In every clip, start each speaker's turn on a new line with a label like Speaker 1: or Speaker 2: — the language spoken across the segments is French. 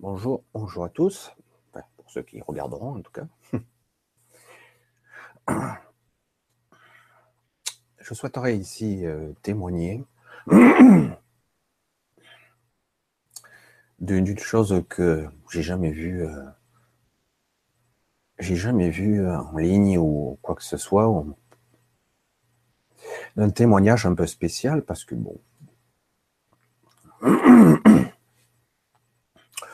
Speaker 1: Bonjour, bonjour à tous, pour ceux qui regarderont en tout cas. Je souhaiterais ici euh, témoigner d'une chose que j'ai jamais vue, euh, j'ai jamais vu en ligne ou quoi que ce soit, un témoignage un peu spécial parce que bon,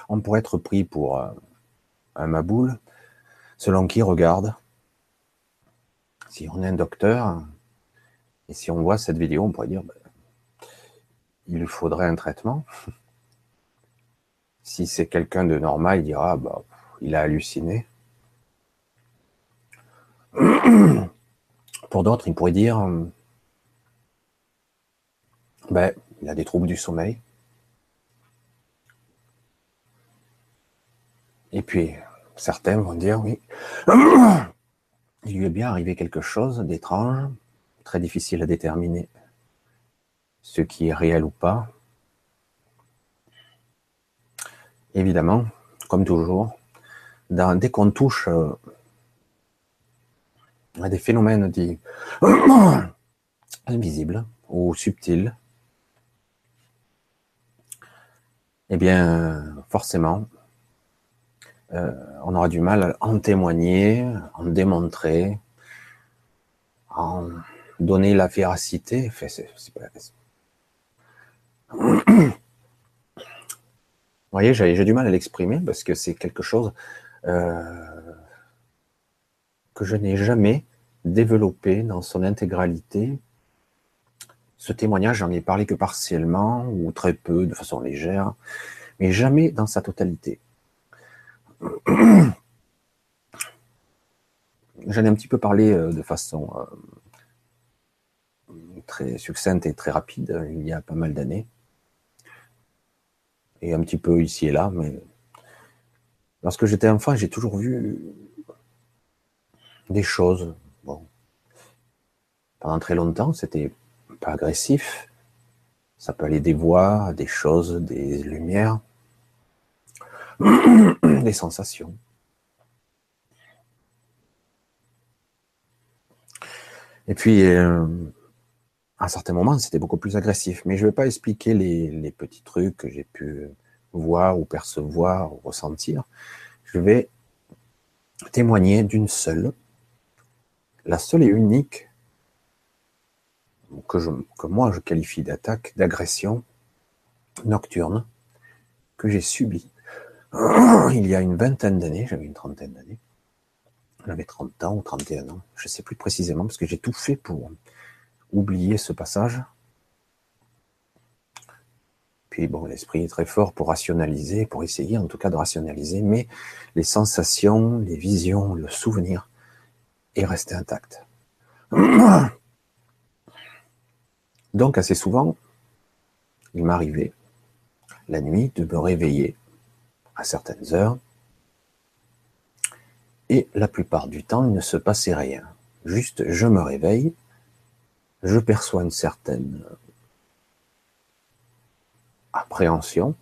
Speaker 1: on pourrait être pris pour euh, un maboule, selon qui regarde. Si on est un docteur, et si on voit cette vidéo, on pourrait dire, ben, il faudrait un traitement. Si c'est quelqu'un de normal, il dira, bah, il a halluciné. Pour d'autres, il pourrait dire, ben, il a des troubles du sommeil. Et puis, certains vont dire, oui, il lui est bien arrivé quelque chose d'étrange, très difficile à déterminer ce qui est réel ou pas. Évidemment, comme toujours, dès qu'on touche euh, à des phénomènes dits invisibles ou subtils, eh bien, forcément, euh, on aura du mal à en témoigner, en démontrer, en donner la véracité. Vous voyez, j'ai du mal à l'exprimer parce que c'est quelque chose euh, que je n'ai jamais développé dans son intégralité. Ce témoignage, j'en ai parlé que partiellement ou très peu, de façon légère, mais jamais dans sa totalité. J'en ai un petit peu parlé euh, de façon euh, très succincte et très rapide euh, il y a pas mal d'années. Et un petit peu ici et là, mais lorsque j'étais enfant, j'ai toujours vu des choses. Pendant très longtemps, c'était pas agressif. Ça peut aller des voix, des choses, des lumières. des sensations. Et puis, euh, à un certain moment, c'était beaucoup plus agressif. Mais je ne vais pas expliquer les, petits trucs que j'ai pu voir ou percevoir ou ressentir. Je vais témoigner d'une seule, la seule et unique que, je, que moi je qualifie d'attaque, d'agression nocturne que j'ai subie il y a une vingtaine d'années, j'avais une trentaine d'années, j'avais 30 ans ou 31 ans, je ne sais plus précisément, parce que j'ai tout fait pour oublier ce passage. Puis bon, l'esprit est très fort pour rationaliser, pour essayer en tout cas de rationaliser, mais les sensations, les visions, le souvenir est resté intact. Donc assez souvent, il m'arrivait la nuit de me réveiller à certaines heures. Et la plupart du temps, il ne se passait rien. Juste, je me réveille, je perçois une certaine appréhension,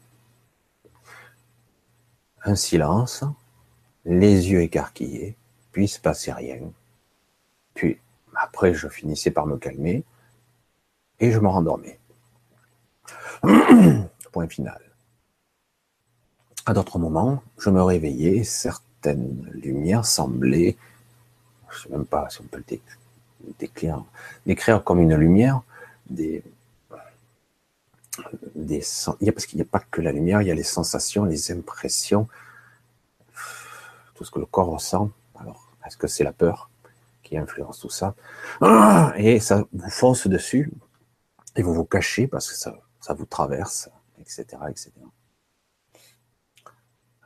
Speaker 1: un silence, les yeux écarquillés, puis il se passait rien. Puis, après, je finissais par me calmer et je me rendormais. Point final. À d'autres moments, je me réveillais, certaines lumières semblaient, je ne sais même pas si on peut le décrire, décrire comme une lumière, des, des parce qu'il n'y a pas que la lumière, il y a les sensations, les impressions, tout ce que le corps ressent. Alors, est-ce que c'est la peur qui influence tout ça? Et ça vous fonce dessus et vous vous cachez parce que ça, ça vous traverse, etc., etc.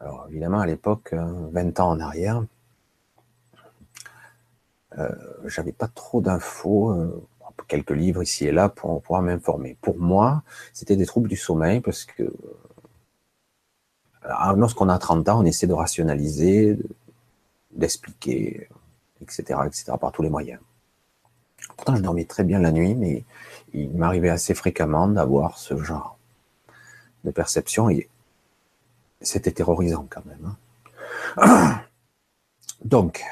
Speaker 1: Alors évidemment, à l'époque, 20 hein, ans en arrière, euh, j'avais pas trop d'infos, euh, quelques livres ici et là pour pouvoir m'informer. Pour moi, c'était des troubles du sommeil parce que euh, lorsqu'on a 30 ans, on essaie de rationaliser, d'expliquer, etc., etc., par tous les moyens. Pourtant, je dormais très bien la nuit, mais il m'arrivait assez fréquemment d'avoir ce genre de perception et c'était terrorisant quand même. Hein. Donc,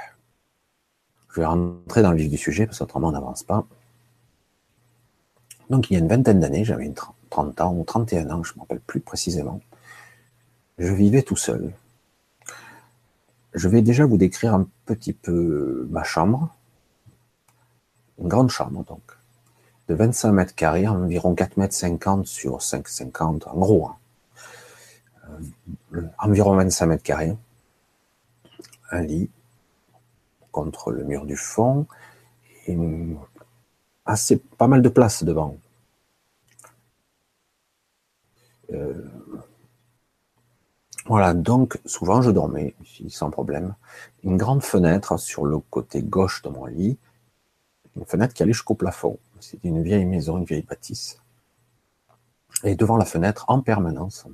Speaker 1: je vais rentrer dans le vif du sujet parce qu'autrement on n'avance pas. Donc, il y a une vingtaine d'années, j'avais 30 ans ou 31 ans, je ne me rappelle plus précisément. Je vivais tout seul. Je vais déjà vous décrire un petit peu ma chambre. Une grande chambre, donc. De 25 mètres carrés, environ 4 mètres 50 sur 5,50, en gros. Hein. Environ 25 mètres carrés. Un lit contre le mur du fond. Et assez, pas mal de place devant. Euh, voilà, donc souvent je dormais ici sans problème. Une grande fenêtre sur le côté gauche de mon lit, une fenêtre qui allait jusqu'au plafond. C'était une vieille maison, une vieille bâtisse. Et devant la fenêtre, en permanence,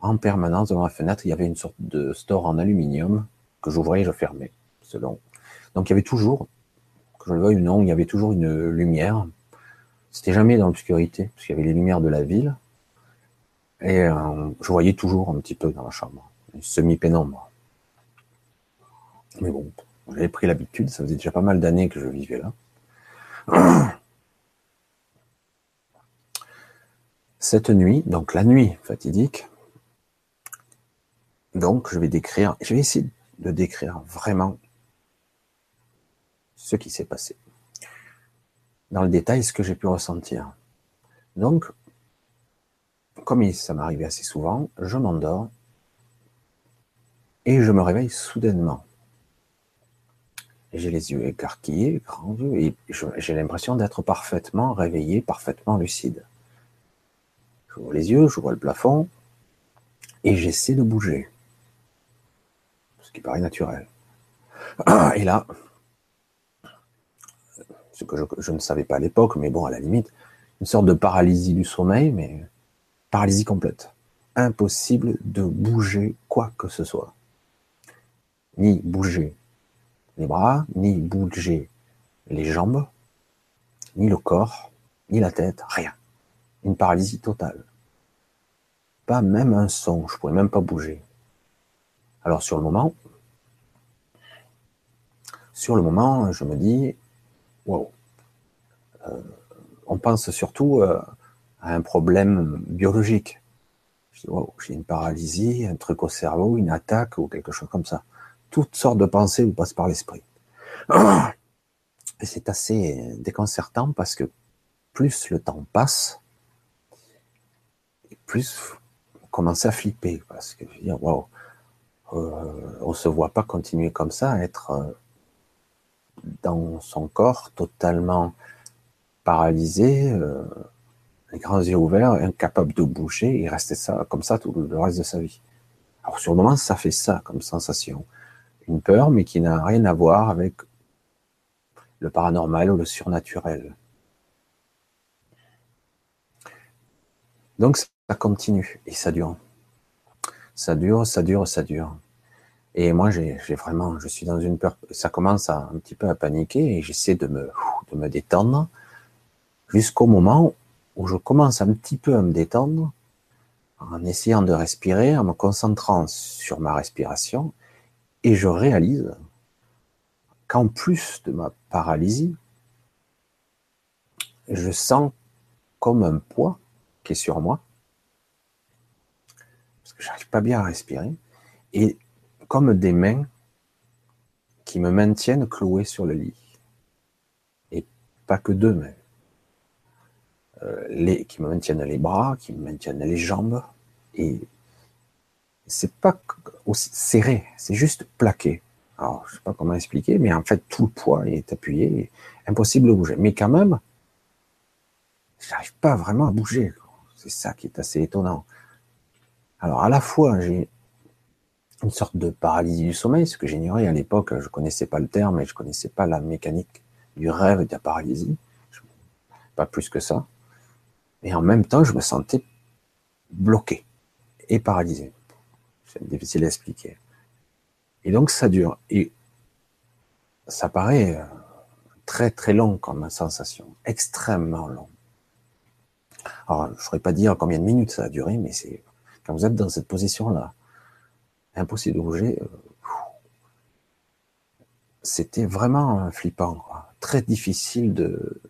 Speaker 1: en permanence devant la fenêtre, il y avait une sorte de store en aluminium que j'ouvrais et je fermais, selon. Donc il y avait toujours, que je le veuille ou non, il y avait toujours une lumière. C'était jamais dans l'obscurité, parce qu'il y avait les lumières de la ville, et euh, je voyais toujours un petit peu dans la chambre, semi-pénombre. Mais bon, j'avais pris l'habitude, ça faisait déjà pas mal d'années que je vivais là. Cette nuit, donc la nuit fatidique, donc je vais décrire, je vais essayer de décrire vraiment ce qui s'est passé. Dans le détail, ce que j'ai pu ressentir. Donc, comme ça m'arrivait assez souvent, je m'endors et je me réveille soudainement. J'ai les yeux écarquillés, grands yeux, et j'ai l'impression d'être parfaitement réveillé, parfaitement lucide. Vois les yeux, je vois le plafond, et j'essaie de bouger. Qui paraît naturel. Et là, ce que je, je ne savais pas à l'époque, mais bon, à la limite, une sorte de paralysie du sommeil, mais paralysie complète. Impossible de bouger quoi que ce soit. Ni bouger les bras, ni bouger les jambes, ni le corps, ni la tête, rien. Une paralysie totale. Pas même un son, je pouvais même pas bouger. Alors sur le moment, sur le moment, je me dis, wow. Euh, on pense surtout euh, un problème biologique. j'ai une paralysie, un truc au cerveau, une attaque ou quelque chose comme ça. Toutes sortes de pensées vous passent par l'esprit. Et c'est assez déconcertant parce que plus le temps passe, plus vous commencez à flipper parce que je waouh, euh, on se voit pas continuer comme ça, être euh, dans son corps totalement paralysé. Euh, les grands yeux ouverts, incapable de bouger, et rester ça, comme ça tout le reste de sa vie. Alors sur le moment, ça fait ça comme sensation. Une peur, mais qui n'a rien à voir avec le paranormal ou le surnaturel. Donc ça continue et ça dure. Ça dure, ça dure, ça dure. Et moi, j'ai vraiment, je suis dans une peur. Ça commence un petit peu à paniquer et j'essaie de me, de me détendre jusqu'au moment où je commence un petit peu à me détendre en essayant de respirer, en me concentrant sur ma respiration, et je réalise qu'en plus de ma paralysie, je sens comme un poids qui est sur moi, parce que j'arrive pas bien à respirer, et comme des mains qui me maintiennent cloué sur le lit. Et pas que deux mains. Euh, qui me maintiennent les bras, qui me maintiennent les jambes. Et c'est pas aussi serré, c'est juste plaqué. Alors, je sais pas comment expliquer, mais en fait, tout le poids est appuyé, impossible de bouger. Mais quand même, j'arrive pas vraiment à bouger. C'est ça qui est assez étonnant. Alors, à la fois, j'ai une sorte de paralysie du sommeil, ce que j'ignorais à l'époque, je connaissais pas le terme et je connaissais pas la mécanique du rêve et de la paralysie. Pas plus que ça. Et en même temps, je me sentais bloqué et paralysé. C'est difficile à expliquer. Et donc, ça dure. Et ça paraît euh, très très long comme sensation, extrêmement long. Alors, je ne saurais pas dire combien de minutes ça a duré, mais c'est Quand vous êtes dans cette position-là, impossible de bouger, euh, c'était vraiment flippant, très difficile de,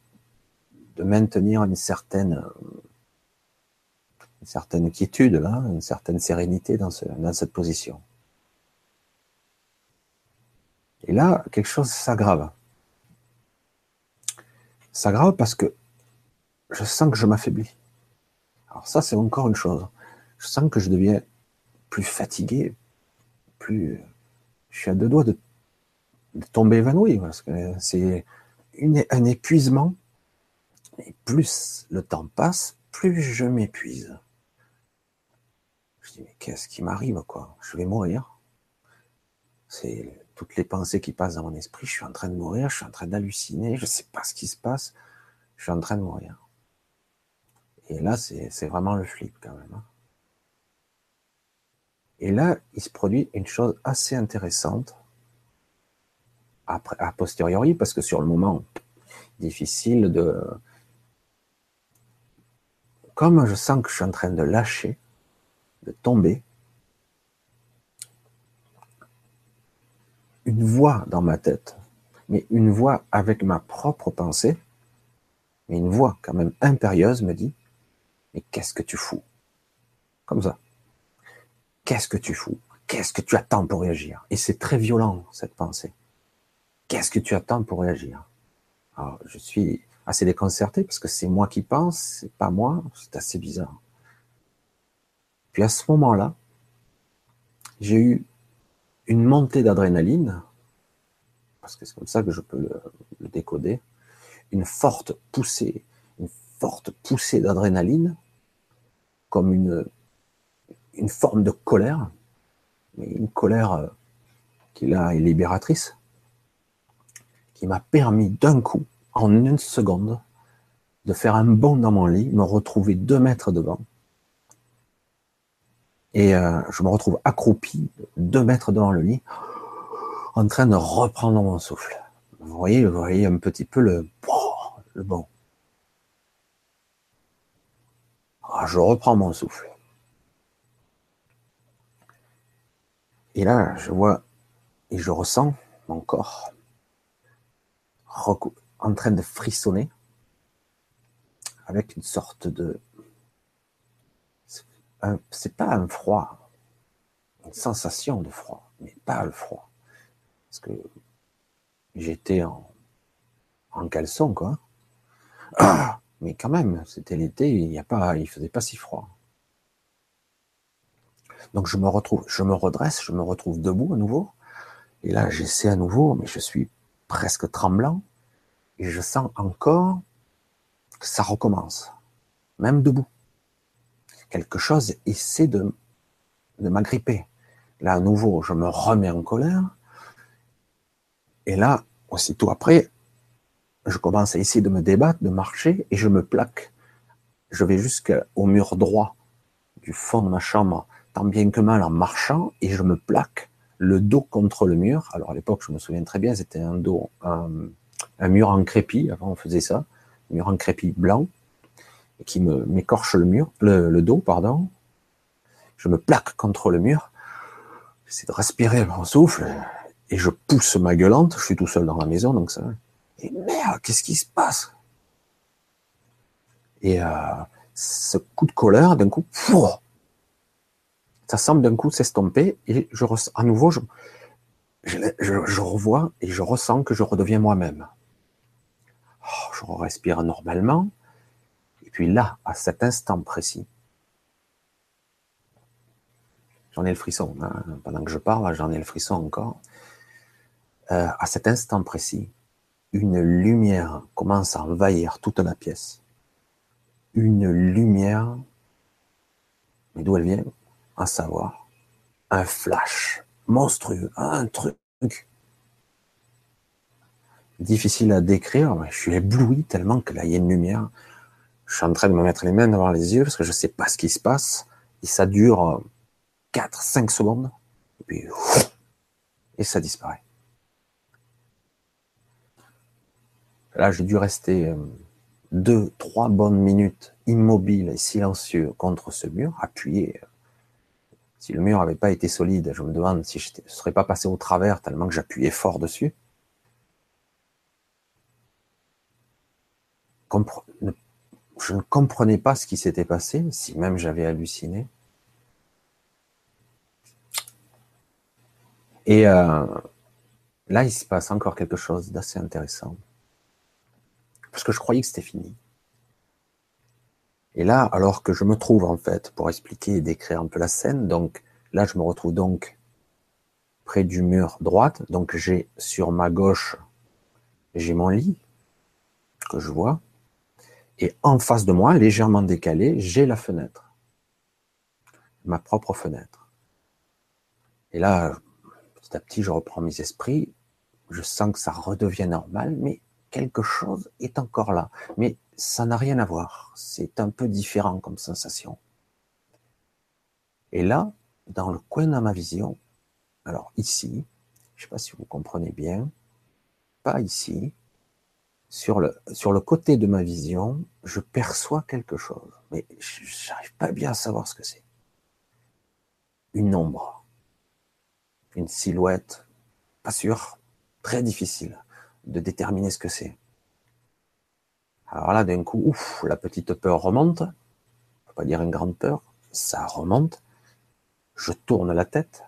Speaker 1: maintenir une certaine, une certaine quiétude, là, une certaine sérénité dans, dans cette position. Et là, quelque chose s'aggrave. S'aggrave parce que je sens que je m'affaiblis. Alors ça, c'est encore une chose. Je sens que je deviens plus fatigué, plus... Je suis à deux doigts de, tomber évanoui, parce que c'est un épuisement. Et plus le temps passe, plus je m'épuise. Je dis, mais qu'est-ce qui m'arrive, quoi? Je vais mourir. C'est toutes les pensées qui passent dans mon esprit. Je suis en train de mourir, je suis en train d'halluciner, je ne sais pas ce qui se passe. Je suis en train de mourir. Et là, c'est vraiment le flip quand même. Hein. Et là, il se produit une chose assez intéressante après, a posteriori, parce que sur le moment, difficile de... Comme je sens que je suis en train de lâcher, de tomber, une voix dans ma tête, mais une voix avec ma propre pensée, mais une voix quand même impérieuse me dit, mais qu'est-ce que tu fous? Comme ça. Qu'est-ce que tu fous? Qu'est-ce que tu attends pour réagir? Et c'est très violent, cette pensée. Qu'est-ce que tu attends pour réagir? Alors, je suis assez déconcerté parce que c'est moi qui pense, c'est pas moi, c'est assez bizarre. Puis à ce moment-là, j'ai eu une montée d'adrénaline, parce que c'est comme ça que je peux le, le décoder, une forte poussée, une forte poussée d'adrénaline, comme une, une forme de colère, mais une colère euh, qui là est libératrice, qui m'a permis d'un coup, en une seconde, de faire un bond dans mon lit, me retrouver deux mètres devant. Et euh, je me retrouve accroupi, deux mètres devant le lit, en train de reprendre mon souffle. Vous voyez, vous voyez un petit peu le, bon. Ah, je reprends mon souffle. Et là, je vois et je ressens mon corps en train de frissonner avec une sorte de... C'est pas un froid, une sensation de froid, mais pas le froid. Parce que j'étais en, en caleçon, quoi. mais quand même, c'était l'été, il n'y a pas, il faisait pas si froid. Donc je me retrouve, je me redresse, je me retrouve debout à nouveau. Et là, j'essaie à nouveau, mais je suis presque tremblant. Et je sens encore que ça recommence. Même debout. Quelque chose essaie de, de m'agripper. Là, à nouveau, je me remets en colère. Et là, aussitôt après, je commence à essayer de me débattre, de marcher, et je me plaque. Je vais jusqu'au mur droit du fond de ma chambre tant bien que mal en marchant et je me plaque le dos contre le mur. Alors à l'époque, je me souviens très bien, c'était un dos, un, mur en crépi. Avant, on faisait ça, un mur en crépi blanc qui me m'écorche le mur, le, dos, pardon. Je me plaque contre le mur. J'essaie de respirer mon souffle et je pousse ma gueulante. Je suis tout seul dans la maison, donc ça. Et merde, qu'est-ce qui se passe? Et euh, ce coup de colère, d'un coup, ça semble d'un coup s'estomper et je à nouveau, je, revois et je ressens que je redeviens moi-même. Oh, je respire normalement. Et puis là, à cet instant précis, j'en ai le frisson. Hein. pendant que je parle, j'en ai le frisson encore. Euh, à cet instant précis, une lumière commence à envahir toute la pièce. Une lumière, mais d'où elle vient? À savoir un flash monstrueux, un truc difficile à décrire. Je suis ébloui tellement que là, il y a une lumière. Je suis en train de me mettre les mains devant les yeux parce que je ne sais pas ce qui se passe. Et ça dure 4, 5 secondes. Et puis, et ça disparaît. Là, j'ai dû rester euh, deux, trois bonnes minutes immobile et silencieux contre ce mur, appuyé Si le mur n'avait pas été solide, je me demande si je ne serais pas passé au travers tellement que j'appuyais fort dessus. Je ne comprenais pas ce qui s'était passé, si même j'avais halluciné. Et euh, là, il se passe encore quelque chose d'assez intéressant. Parce que je croyais que c'était fini. Et là, alors que je me trouve en fait, pour expliquer et décrire un peu la scène, donc là, je me retrouve donc près du mur droite. Donc j'ai sur ma gauche, j'ai mon lit que je vois. Et en face de moi, légèrement décalé, j'ai la fenêtre. Ma propre fenêtre. Et là, petit à petit, je reprends mes esprits. Je sens que ça redevient normal, mais quelque chose est encore là. Mais ça n'a rien à voir. C'est un peu différent comme sensation. Et là, dans le coin de ma vision, alors ici, je ne sais pas si vous comprenez bien, pas ici, sur le, sur le côté de ma vision, je perçois quelque chose, mais je n'arrive pas bien à savoir ce que c'est. Une ombre, une silhouette, pas sûr, très difficile de déterminer ce que c'est. Alors là, d'un coup, ouf, la petite peur remonte. On peut pas dire une grande peur. Ça remonte. Je tourne la tête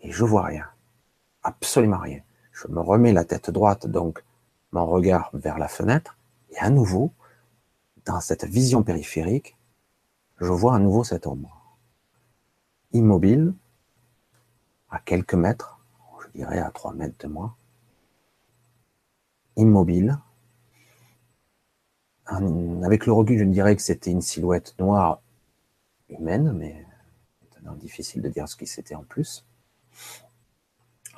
Speaker 1: et je vois rien. Absolument rien. Je me remets la tête droite, donc mon regard vers la fenêtre, et à nouveau, dans cette vision périphérique, je vois à nouveau cette ombre. Immobile, à quelques mètres, je dirais à trois mètres de moi. Immobile, avec le recul, je dirais que c'était une silhouette noire humaine, mais maintenant difficile de dire ce qui c'était en plus.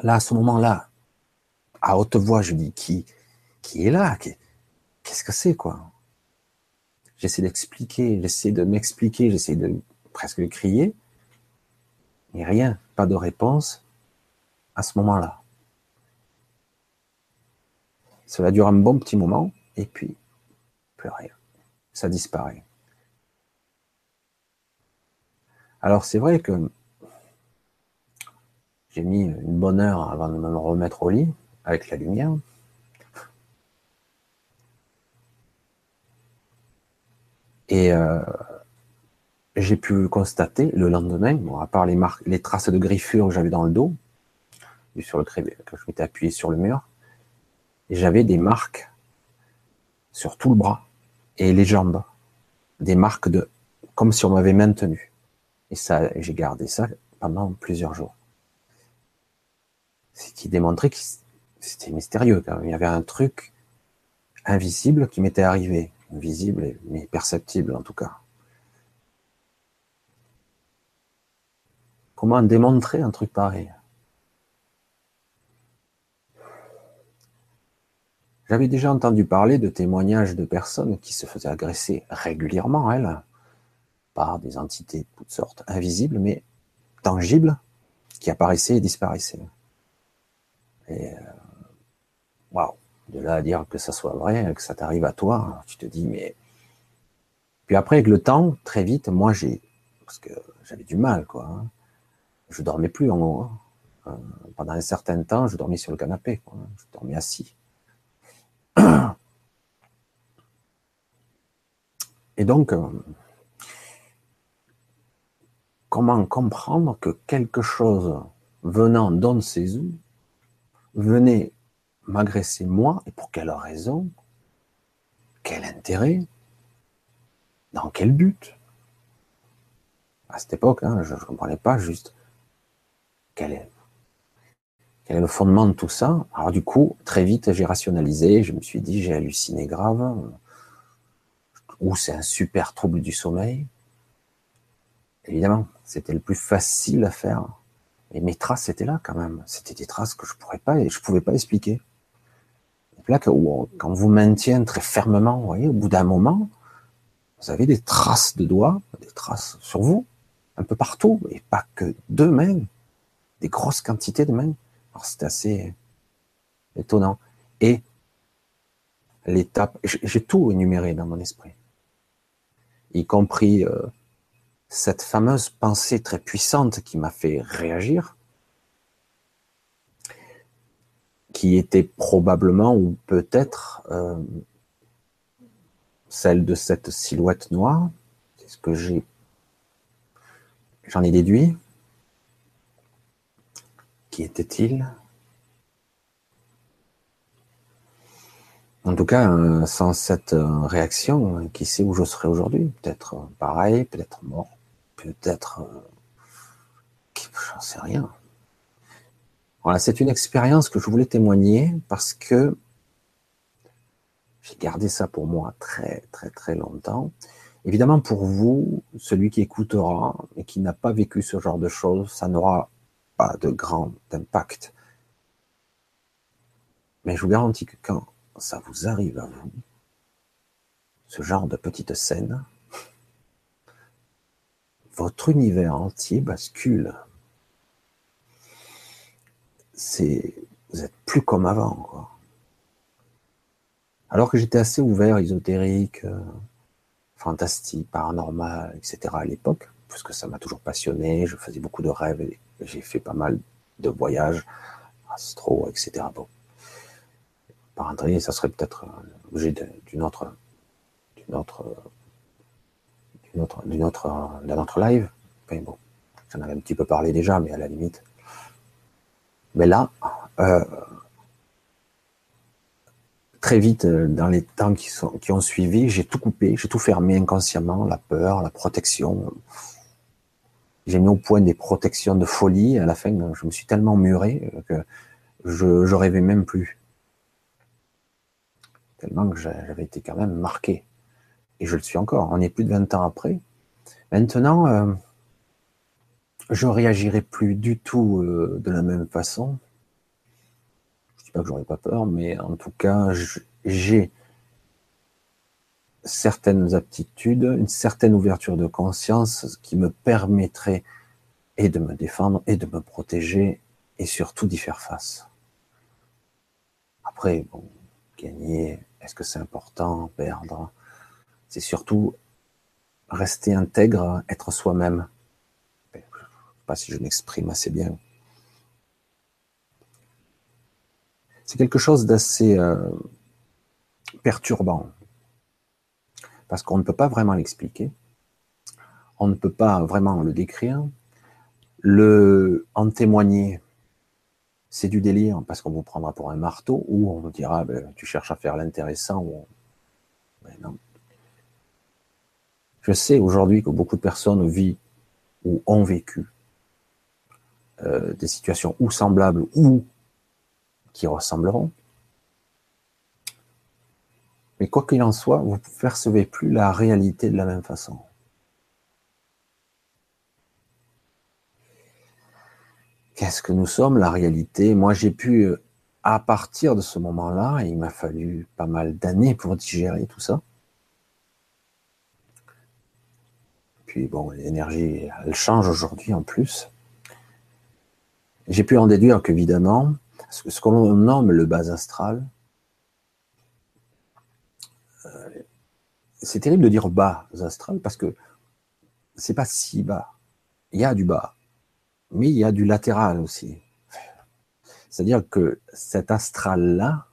Speaker 1: Là, à ce moment-là, à haute voix, je dis qui, qui est là? Qu'est-ce que c'est, quoi? J'essaie d'expliquer, j'essaie de m'expliquer, j'essaie de presque de crier, mais rien, pas de réponse à ce moment-là. Cela dure un bon petit moment, et puis rien. Ça disparaît. Alors c'est vrai que j'ai mis une bonne heure avant de me remettre au lit avec la lumière. Et euh, j'ai pu constater le lendemain, à part les, marques, les traces de griffures que j'avais dans le dos, sur le que je m'étais appuyé sur le mur, j'avais des marques sur tout le bras et les jambes. Des marques de, comme si on m'avait maintenu. Et ça, j'ai gardé ça pendant plusieurs jours. Ce qui démontrait que c'était mystérieux quand. Il y avait un truc invisible qui m'était arrivé. Invisible, mais perceptible en tout cas. Comment démontrer un truc pareil? J'avais déjà entendu parler de témoignages de personnes qui se faisaient agresser régulièrement, elles, par des entités de toutes sortes, invisibles mais tangibles, qui apparaissaient et disparaissaient. Et euh, waouh, de là à dire que ça soit vrai, que ça t'arrive à toi, tu te dis mais. Puis après, avec le temps, très vite, moi j'ai, parce que j'avais du mal, quoi. Hein. Je dormais plus en haut. Hein. Euh, pendant un certain temps, je dormais sur le canapé, quoi. je dormais assis. Et donc, euh, comment comprendre que quelque chose venant d'on ne sait où venait m'agresser moi et pour quelle raison Quel intérêt Dans quel but? À cette époque, hein, je ne comprenais pas juste quel est, quel est le fondement de tout ça? Alors du coup, très vite, j'ai rationalisé, je me suis dit, j'ai halluciné grave, ou c'est un super trouble du sommeil. Évidemment, c'était le plus facile à faire. Et mes traces étaient là quand même. C'était des traces que je pourrais pas, je pouvais pas expliquer. là, quand vous maintiennent très fermement, vous voyez, au bout d'un moment, vous avez des traces de doigts, des traces sur vous, un peu partout, et pas que deux mains, des grosses quantités de mains. C'est assez étonnant. Et l'étape, j'ai tout énuméré dans mon esprit, y compris euh, cette fameuse pensée très puissante qui m'a fait réagir, qui était probablement ou peut-être euh, celle de cette silhouette noire, c'est ce que j'ai, j'en ai déduit. Qui était-il? En tout cas, euh, sans cette euh, réaction, qui sait où je serais aujourd'hui? Peut-être pareil, peut-être mort peut-être, euh, j'en sais rien. Voilà, c'est une expérience que je voulais témoigner parce que j'ai gardé ça pour moi très très très longtemps. Évidemment, pour vous, celui qui écoutera et qui n'a pas vécu ce genre de choses, ça n'aura pas de grand impact. Mais je vous garantis que quand ça vous arrive à vous, ce genre de petite scène, votre univers entier bascule. C'est, vous êtes plus comme avant, quoi. Alors que j'étais assez ouvert, ésotérique, euh, fantastique, paranormal, etc. à l'époque, parce que ça m'a toujours passionné, je faisais beaucoup de rêves, et j'ai fait pas mal de voyages, astro, etc. Bon. Par ça serait peut-être euh, l'objet d'une autre, d'une autre d'une autre, d'un autre live. j'en avais un petit peu parlé déjà, mais à la limite. Mais là, euh, très vite, euh, dans les temps qui ont suivi, j'ai tout coupé, j'ai tout fermé inconsciemment, la peur, la protection. J'ai mis au point des protections de folie. À la fin, je me suis tellement muré que je, rêvais même plus. Tellement que j'avais été quand même marqué et je le suis encore, on est plus de 20 ans après. Maintenant, euh, je réagirai plus du tout euh, de la même façon. Je dis pas que j'aurais pas peur, mais en tout cas, j'ai certaines aptitudes, une certaine ouverture de conscience qui me permettrait et de me défendre et de me protéger et surtout d'y faire face. Après, bon, gagner, est-ce que c'est important, perdre? C'est surtout rester intègre, être soi-même. Je ne sais pas si je m'exprime assez bien. C'est quelque chose d'assez euh, perturbant, parce qu'on ne peut pas vraiment l'expliquer, on ne peut pas vraiment le décrire, le en témoigner, c'est du délire, parce qu'on vous prendra pour un marteau, ou on vous dira, ben, tu cherches à faire l'intéressant. Ben non. Je sais aujourd'hui que beaucoup de personnes vivent ou ont vécu euh, des situations ou semblables ou qui ressembleront. Mais quoi qu'il en soit, vous ne percevez plus la réalité de la même façon. Qu'est-ce que nous sommes, la réalité? Moi, j'ai pu, à partir de ce moment-là, il m'a fallu pas mal d'années pour digérer tout ça, bon, l'énergie, elle change aujourd'hui en plus. J'ai pu en déduire qu'évidemment, ce que l'on nomme le bas astral, euh, c'est terrible de dire bas astral parce que c'est pas si bas. Il y a du bas, mais il y a du latéral aussi. C'est-à-dire que cet astral-là,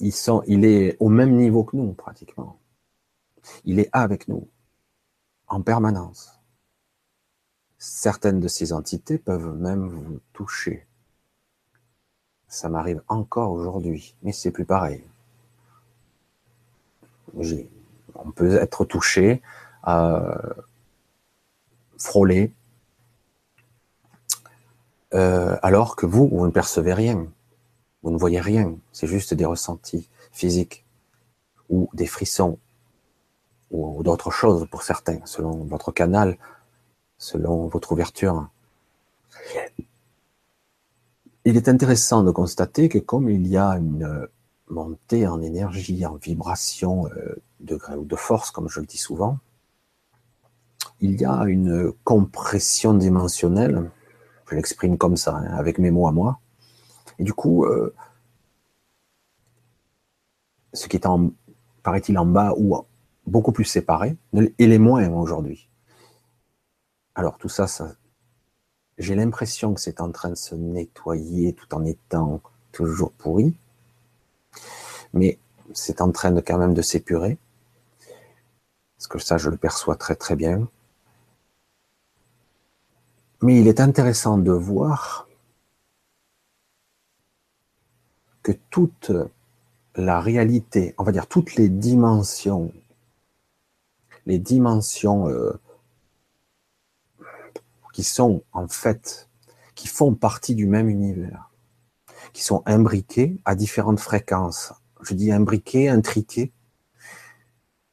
Speaker 1: il est au même niveau que nous, pratiquement. Il est avec nous, en permanence. Certaines de ces entités peuvent même vous toucher. Ça m'arrive encore aujourd'hui, mais c'est plus pareil. On peut être touché, frôlé, euh, alors que vous, vous ne percevez rien. Vous ne voyez rien. C'est juste des ressentis physiques ou des frissons ou d'autres choses pour certains, selon votre canal, selon votre ouverture. Il est intéressant de constater que comme il y a une montée en énergie, en vibration, euh, de ou de force, comme je le dis souvent, il y a une compression dimensionnelle, je l'exprime comme ça, hein, avec mes mots à moi, et du coup, euh, ce qui est en, paraît-il en bas ou beaucoup plus séparés, et les moins aujourd'hui. Alors tout ça, ça j'ai l'impression que c'est en train de se nettoyer tout en étant toujours pourri, mais c'est en train de quand même de s'épurer. Parce que ça, je le perçois très très bien. Mais il est intéressant de voir que toute la réalité, on va dire toutes les dimensions, les dimensions euh, qui sont en fait, qui font partie du même univers, qui sont imbriquées à différentes fréquences. Je dis imbriquées, intriquées,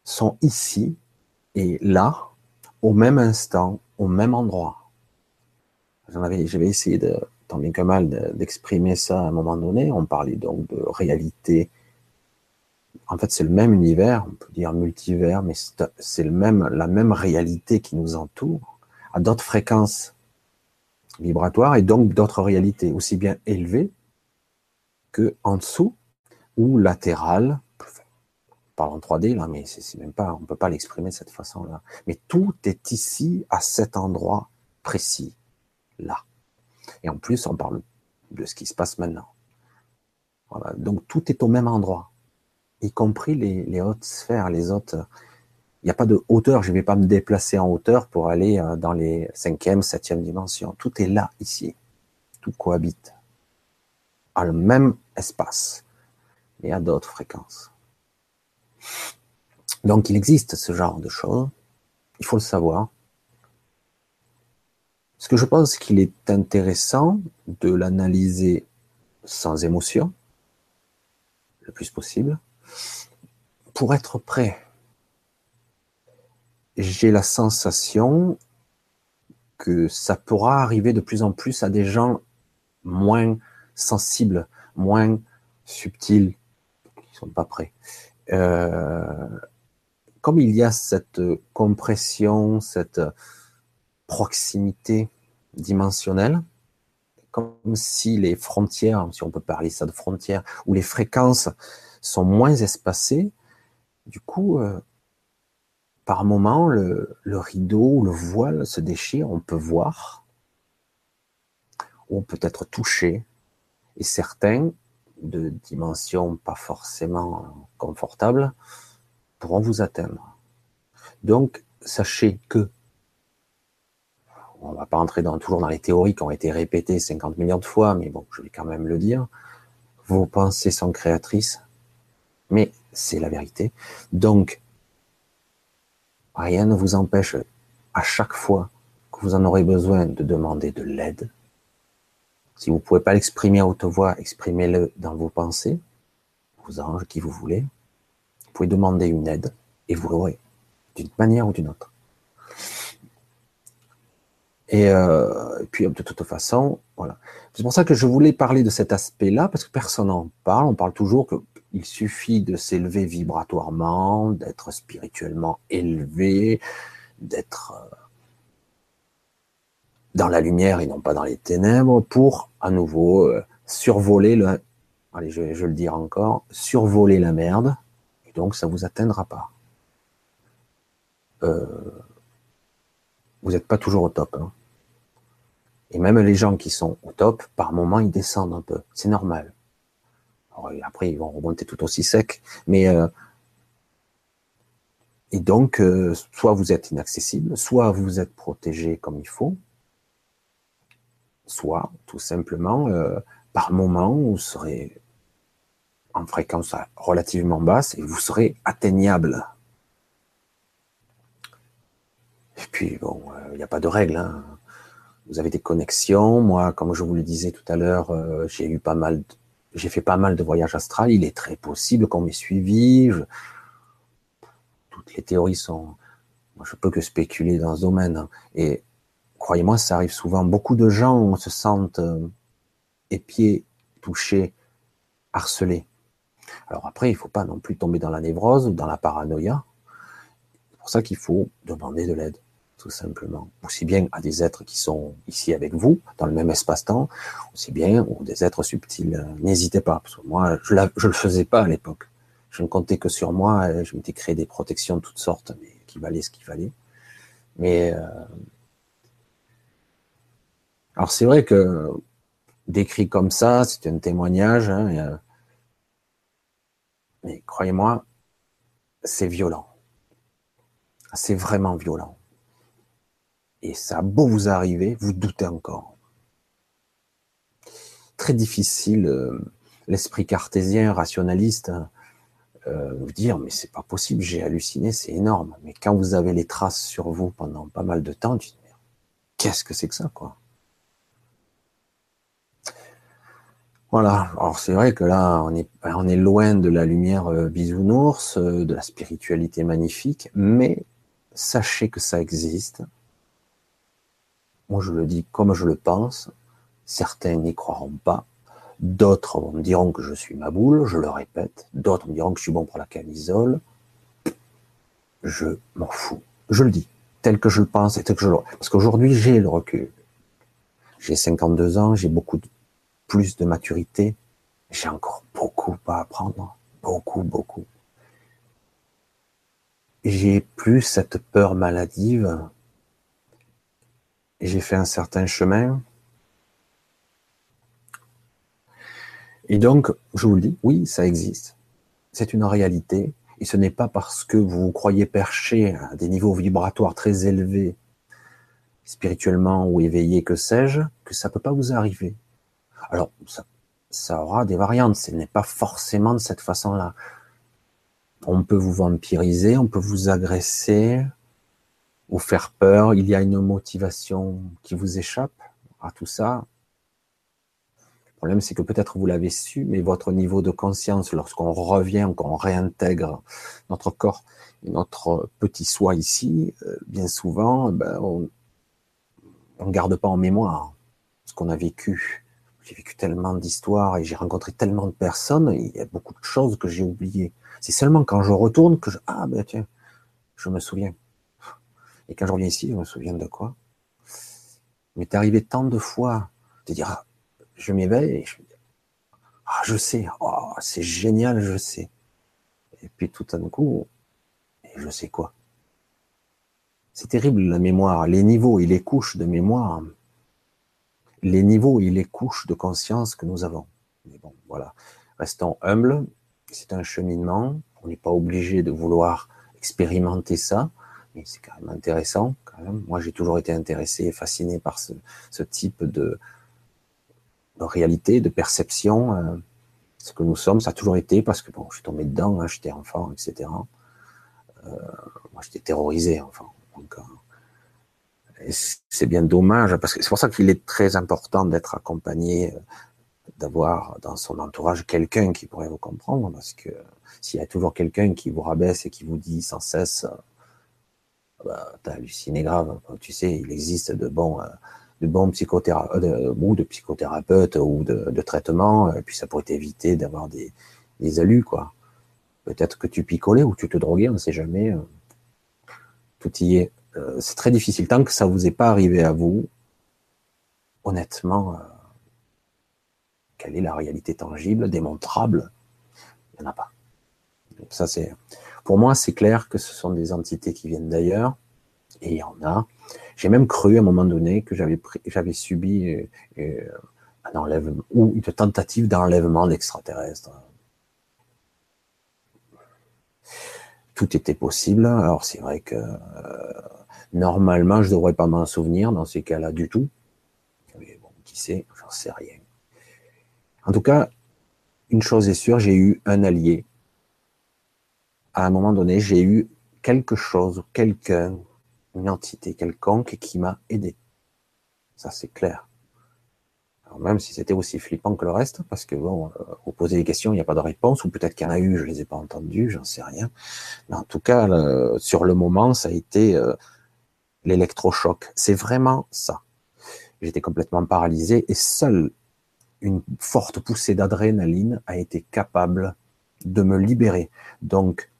Speaker 1: sont ici et là, au même instant, au même endroit. J'avais essayé de, tant bien que mal, d'exprimer ça à un moment donné. On parlait donc de réalité. En fait, c'est le même univers, on peut dire multivers, mais c'est même, la même réalité qui nous entoure, à d'autres fréquences vibratoires et donc d'autres réalités, aussi bien élevées que en dessous ou latérales. On parle en 3D là, mais c'est même pas, on peut pas l'exprimer de cette façon-là. Mais tout est ici, à cet endroit précis là. Et en plus, on parle de ce qui se passe maintenant. Voilà. Donc tout est au même endroit, y compris les, hautes sphères, les hautes. Il n'y a pas de hauteur, je ne vais pas me déplacer en hauteur pour aller euh, dans les cinquième, septième dimensions. Tout est là, ici. Tout cohabite. À le même espace, mais à d'autres fréquences. Donc il existe ce genre de choses. Il faut le savoir. Ce que je pense qu'il est intéressant de l'analyser sans émotion, le plus possible, pour être prêt. J'ai la sensation que ça pourra arriver de plus en plus à des gens moins sensibles, moins subtils, qui sont pas prêts. Euh, comme il y a cette compression, cette proximité dimensionnelle, comme si les frontières, si on peut parler ça de frontières, ou les fréquences sont moins espacées, du coup, euh, par moment, le, le rideau, le voile se déchire, on peut voir, ou on peut être touché, et certains, de dimensions pas forcément confortables, pourront vous atteindre. Donc, sachez que on va pas entrer dans, toujours dans les théories qui ont été répétées 50 millions de fois, mais bon, je vais quand même le dire. Vos pensées sont créatrices, mais c'est la vérité. Donc, rien ne vous empêche à chaque fois que vous en aurez besoin de demander de l'aide. Si vous ne pouvez pas l'exprimer à haute voix, exprimez-le dans vos pensées, vos anges, qui vous voulez. Vous pouvez demander une aide et vous l'aurez, d'une manière ou d'une autre. Euh, et, puis de toute façon, voilà. C'est pour ça que je voulais parler de cet aspect-là, parce que personne n'en parle. On parle toujours qu'il suffit de s'élever vibratoirement, d'être spirituellement élevé, d'être euh, dans la lumière et non pas dans les ténèbres, pour à nouveau euh, survoler le, allez, je, je, le dire encore, survoler la merde, et donc ça vous atteindra pas. Euh, vous n'êtes pas toujours au top. Hein. Et même les gens qui sont au top, par moment, ils descendent un peu. C'est normal. après, ils vont remonter tout aussi sec. Mais euh, et donc, euh, soit vous êtes inaccessible, soit vous êtes protégé comme il faut, soit tout simplement, euh, par moment, vous serez en fréquence relativement basse et vous serez atteignable. Et puis, bon, il euh, n'y a pas de règle. Hein. Vous avez des connexions. Moi, comme je vous le disais tout à l'heure, euh, j'ai eu pas mal, j'ai fait pas mal de voyages astrales. Il est très possible qu'on m'ait suivi. Toutes les théories sont. Moi, je peux que spéculer dans ce domaine. Hein. Et croyez-moi, ça arrive souvent. Beaucoup de gens se sentent euh, épiés, touchés, harcelés. Alors après, il faut pas non plus tomber dans la névrose dans la paranoïa. C'est pour ça qu'il faut demander de l'aide tout simplement. Aussi bien à des êtres qui sont ici avec vous, dans le même espace-temps, aussi bien ou des êtres subtils. N'hésitez pas, parce que moi, je ne le faisais pas à l'époque. Je ne comptais que sur moi. Je m'étais créé des protections de toutes sortes, mais qui valaient ce qu'il fallait. Mais euh, alors c'est vrai que décrit comme ça, c'est un témoignage. Hein, mais croyez-moi, c'est violent. C'est vraiment violent. Et ça a beau vous arriver, vous doutez encore. Très difficile, euh, l'esprit cartésien, rationaliste, euh, vous dire mais c'est pas possible, j'ai halluciné, c'est énorme. Mais quand vous avez les traces sur vous pendant pas mal de temps, qu'est-ce que c'est que ça quoi? Voilà. Alors c'est vrai que là, on est, loin de la lumière euh, bisounours, euh, de la spiritualité magnifique, mais sachez que ça existe. Moi, je le dis comme je le pense. Certains n'y croiront pas. D'autres me diront que je suis ma boule, je le répète. D'autres me diront que je suis bon pour la camisole. Je m'en fous. Je le dis, tel que je le pense et tel que je le... Parce qu'aujourd'hui, j'ai le recul. J'ai 52 ans, j'ai beaucoup plus de maturité. J'ai encore beaucoup à apprendre. Beaucoup, beaucoup. J'ai plus cette peur maladive. J'ai fait un certain chemin. Et donc, je vous le dis, oui, ça existe. C'est une réalité. Et ce n'est pas parce que vous croyez percher à des niveaux vibratoires très élevés, spirituellement ou éveillés, que sais-je, que ça peut pas vous arriver. Alors, ça, aura des variantes. Ce n'est pas forcément de cette façon-là. On peut vous vampiriser, on peut vous agresser, vous faire peur. Il y a une motivation qui vous échappe à tout ça. Le problème, c'est que peut-être vous l'avez su, mais votre niveau de conscience, lorsqu'on revient, qu'on réintègre notre corps et notre petit soi ici, euh, bien souvent, ben, on ne garde pas en mémoire ce qu'on a vécu. J'ai vécu tellement d'histoires et j'ai rencontré tellement de personnes, il y a beaucoup de choses que j'ai oubliées. C'est seulement quand je retourne que je, ah ben tiens, je me souviens. Et quand je reviens ici, je me souviens de quoi? Il m'est arrivé tant de fois de dire, ah, je m'éveille et je me dis, ah, je sais, oh, c'est génial, je sais. Et puis tout d'un coup, je sais quoi? C'est terrible la mémoire, les niveaux et les couches de mémoire, les niveaux et les couches de conscience que nous avons. Mais bon, voilà. Restons humbles, c'est un cheminement, on n'est pas obligé de vouloir expérimenter ça, mais c'est quand même intéressant. Moi, j'ai toujours été intéressé et fasciné par ce, type de, réalité, de perception, euh, ce que nous sommes, ça a toujours été, parce que bon, je suis tombé dedans, hein, j'étais enfant, etc. Euh, moi, j'étais terrorisé, enfant. C'est bien dommage, parce que c'est pour ça qu'il est très important d'être accompagné, euh, d'avoir dans son entourage quelqu'un qui pourrait vous comprendre, parce que s'il y a toujours quelqu'un qui vous rabaisse et qui vous dit sans cesse, bah, t'as halluciné grave, tu sais, il existe de bons de bons psychothérapeutes euh, ou de psychothérapeutes ou de, de traitements, et puis ça pourrait t'éviter d'avoir des, des alus, quoi. Peut-être que tu picolais ou tu te droguais, on ne sait jamais. Euh. Tout y est. Euh, c'est très difficile. Tant que ça vous est pas arrivé à vous, honnêtement, quelle est la réalité tangible, démontrable? Il n'y en a pas. Ça, c'est, pour moi, c'est clair que ce sont des entités qui viennent d'ailleurs, et il y en a. J'ai même cru à un moment donné que j'avais subi euh, euh, un enlèvement ou une tentative d'enlèvement d'extraterrestres. Tout était possible. Alors c'est vrai que euh, normalement je devrais pas m'en souvenir dans ces cas-là du tout. Mais bon, qui sait, j'en sais rien. En tout cas, une chose est sûre, j'ai eu un allié. À un moment donné, j'ai eu quelque chose, quelqu'un une entité quelconque qui m'a aidé. Ça, c'est clair. Même si c'était aussi flippant que le reste, parce que bon, euh, vous posez des questions, il n'y a pas de réponse, ou peut-être qu'il y en a eu, je les ai pas entendues, j'en sais rien. Mais en tout cas, sur le moment, ça a été euh, l'électrochoc. C'est vraiment ça. J'étais complètement paralysé et seule une forte poussée d'adrénaline a été capable de me libérer. Donc,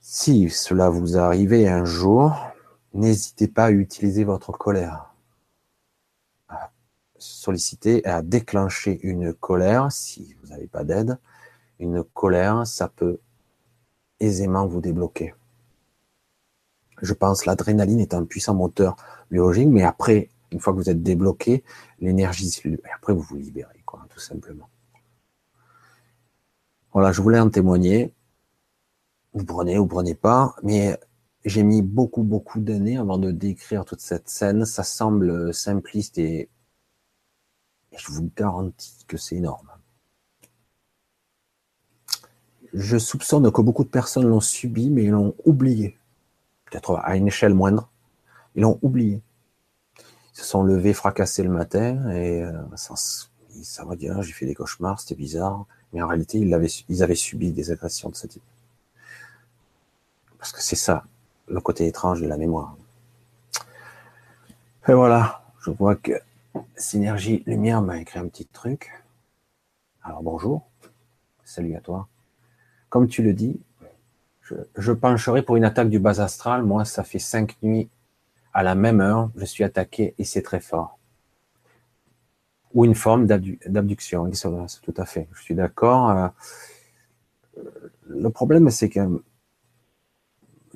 Speaker 1: si cela vous arrive un jour, n'hésitez pas à utiliser votre colère, à solliciter, à déclencher une colère si vous n'avez pas d'aide, une colère, ça peut aisément vous débloquer. Je pense l'adrénaline est un puissant moteur biologique, mais après, une fois que vous êtes débloqué, l'énergie, après vous vous libérez, quoi, tout simplement. Voilà, je voulais en témoigner. Vous prenez, vous prenez pas, mais j'ai mis beaucoup, beaucoup d'années avant de décrire toute cette scène. Ça semble simpliste et, je vous garantis que c'est énorme. Je soupçonne que beaucoup de personnes l'ont subi, mais l'ont oublié. Peut-être à une échelle moindre. Ils l'ont oublié. Ils se sont levés fracassés le matin et euh, ça, va dire j'ai fait des cauchemars, c'était bizarre. Mais en réalité, ils avaient subi des agressions de ce type. Parce que c'est ça, le côté étrange de la mémoire. Et voilà, je vois que Synergie Lumière m'a écrit un petit truc. Alors bonjour, salut à toi. Comme tu le dis, je, pencherai pour une attaque du bas astral. Moi, ça fait cinq nuits à la même heure, je suis attaqué et c'est très fort. Ou une forme d'abduction, tout à fait. Je suis d'accord. Euh, le problème, c'est que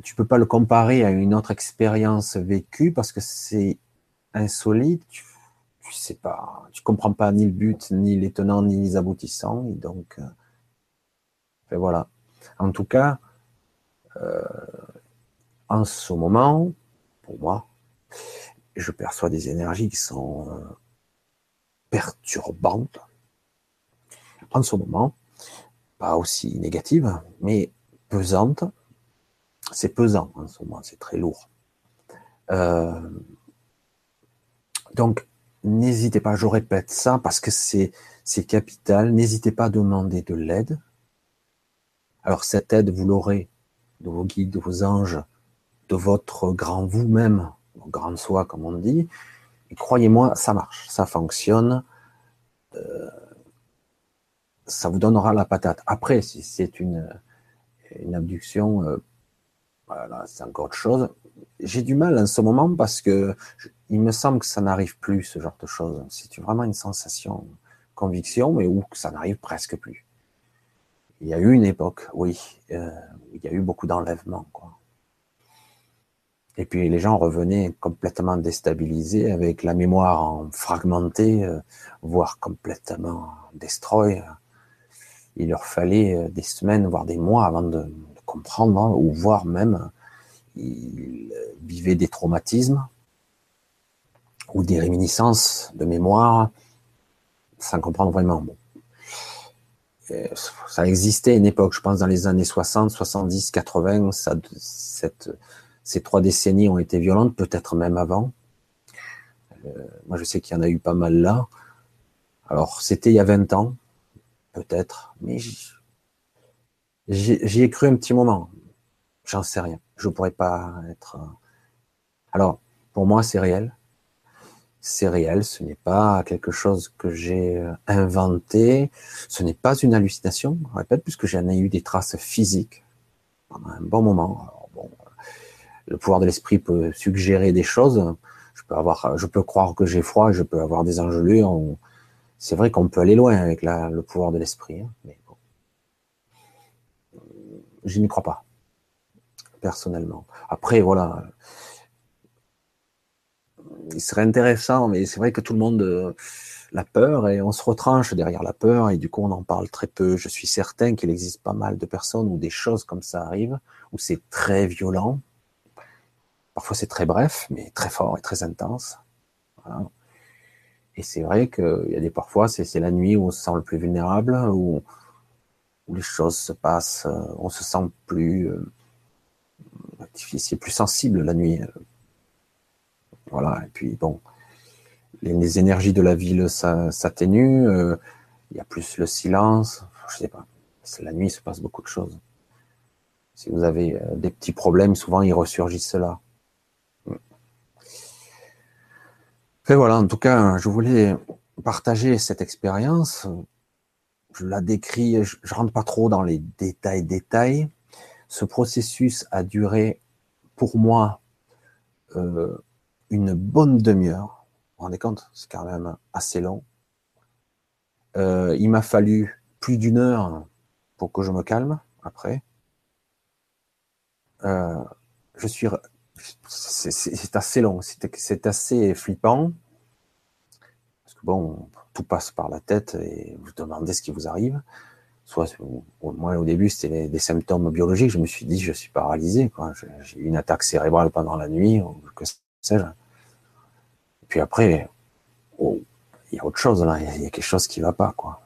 Speaker 1: tu peux pas le comparer à une autre expérience vécue parce que c'est insolite. Tu, tu sais pas, tu comprends pas ni le but, ni les tenants, ni les aboutissants. Et donc, euh, voilà. En tout cas, en ce moment, pour moi, je perçois des énergies qui sont euh, perturbantes. En ce moment, pas aussi négatives, mais pesantes c'est pesant en ce moment, c'est très lourd. Euh, donc, n'hésitez pas, je répète ça parce que c'est capital, n'hésitez pas à demander de l'aide. Alors, cette aide, vous l'aurez de vos guides, de vos anges, de votre grand vous-même, grand soi, comme on dit. Et croyez-moi, ça marche, ça fonctionne. Euh, ça vous donnera la patate. Après, si c'est une, abduction euh, voilà, c'est encore autre chose. J'ai du mal en ce moment parce que il me semble que ça n'arrive plus, ce genre de choses. C'est vraiment une sensation, conviction, mais où ça n'arrive presque plus. Il y a eu une époque, oui, euh, il y a eu beaucoup d'enlèvements. Et puis les gens revenaient complètement déstabilisés, avec la mémoire en fragmentée, euh, voire complètement destroy. Il leur fallait euh, des semaines, voire des mois avant de, comprendre, hein, ou voir même, il vivait des traumatismes ou des réminiscences de mémoire sans comprendre vraiment. Bon. Ça existait à une époque, je pense dans les années 60, 70, 80, ça, ces trois décennies ont été violentes, peut-être même avant. Euh, moi, je sais qu'il y en a eu pas mal là. Alors, c'était il y a 20 ans, peut-être, mais J'y ai cru un petit moment. J'en sais rien. Je pourrais pas être. Euh, Alors, pour moi, c'est réel. C'est réel. Ce n'est pas quelque chose que j'ai euh, inventé. Ce n'est pas une hallucination. Je répète, puisque j'en ai eu des traces physiques pendant un bon moment. Bon, le pouvoir de l'esprit peut suggérer des choses. Je peux avoir, je peux croire que j'ai froid. Je peux avoir des engelures. C'est vrai qu'on peut aller loin avec le pouvoir de l'esprit. Hein, mais je n'y crois pas, personnellement. Après, voilà, il serait intéressant, mais c'est vrai que tout le monde euh, la peur et on se retranche derrière la peur et du coup on en parle très peu. Je suis certain qu'il existe pas mal de personnes où des choses comme ça arrivent, où c'est très violent. Parfois c'est très bref, mais très fort et très intense. Et c'est vrai qu'il y a des parfois, c'est la nuit où on se sent le plus vulnérable, où les choses se passent, euh, on se sent plus euh, c'est plus sensible la nuit. Euh. Voilà, et puis bon, les, énergies de la ville s'atténuent, il y a plus le silence, je sais pas. La nuit, se passe beaucoup de choses. Si vous avez des petits problèmes, souvent ils ressurgissent là. Et voilà, en tout cas, je voulais partager cette expérience je la décris, je, ne rentre pas trop dans les détails, détails. Ce processus a duré pour moi euh, une bonne demi-heure. Vous vous rendez compte C'est quand même assez long. Euh, il m'a fallu plus d'une heure pour que je me calme après. Euh, je suis, c'est assez long, c'est assez flippant parce que bon, tout passe par la tête et vous demandez ce qui vous arrive. Soit, moi au début c'était des symptômes biologiques, je me suis dit je suis paralysé, J'ai eu une attaque cérébrale pendant la nuit, ou que sais-je. Puis après, oh, il y a autre chose là, il y a quelque chose qui va pas, quoi.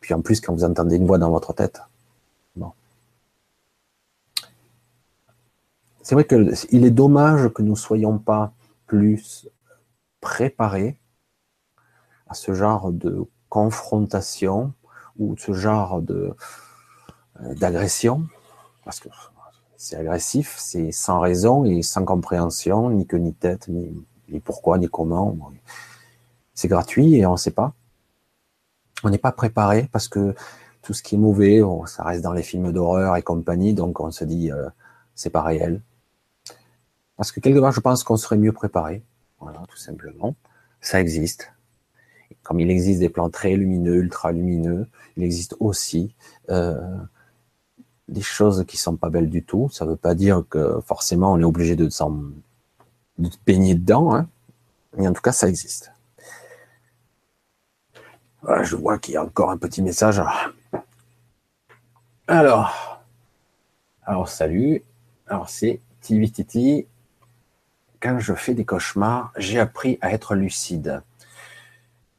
Speaker 1: Puis en plus, quand vous entendez une voix dans votre tête, bon. C'est vrai qu'il est dommage que nous ne soyons pas plus préparés à ce genre de confrontation ou ce genre de euh, d'agression, parce que c'est agressif, c'est sans raison et sans compréhension, ni queue ni tête, ni, ni pourquoi, ni comment. C'est gratuit et on ne sait pas. On n'est pas préparé parce que tout ce qui est mauvais, ça reste dans les films d'horreur et compagnie, donc on se dit euh, c'est pas réel. Parce que quelque part, je pense qu'on serait mieux préparé. Voilà, tout simplement. Ça existe. Comme il existe des plans très lumineux, ultra lumineux, il existe aussi euh, des choses qui sont pas belles du tout. Ça ne veut pas dire que forcément on est obligé de s'en de baigner dedans, hein. mais en tout cas ça existe. je vois qu'il y a encore un petit message. Alors, alors salut. Alors c'est Titi. Quand je fais des cauchemars, j'ai appris à être lucide.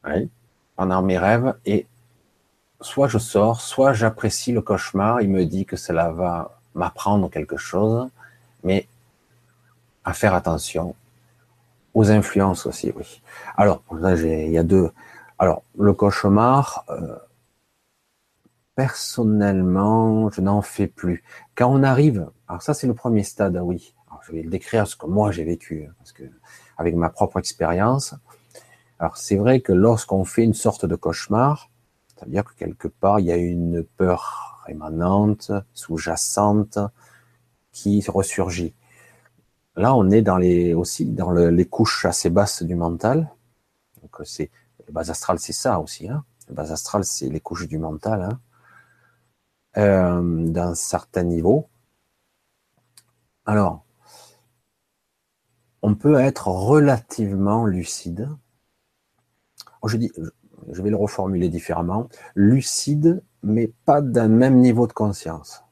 Speaker 1: Oui, pendant mes rêves et soit je sors, soit j'apprécie le cauchemar. Il me dit que cela va m'apprendre quelque chose, mais à faire attention aux influences aussi, oui. Alors, il y a deux. Alors, le cauchemar, euh, personnellement, je n'en fais plus. Quand on arrive, alors ça c'est le premier stade, oui. je vais le décrire ce que moi j'ai vécu, hein, parce que avec ma propre expérience. Alors c'est vrai que lorsqu'on fait une sorte de cauchemar, c'est-à-dire que quelque part il y a une peur rémanente, sous-jacente, qui ressurgit. Là, on est aussi dans les couches assez basses du mental. Donc, c'est, le bas astral, c'est ça aussi. Hein. Le bas astral, c'est les couches du mental. Hein. Euh, d'un certain niveau. Alors, on peut être relativement lucide. Oh, je vais le reformuler différemment. Lucide, mais pas d'un même niveau de conscience.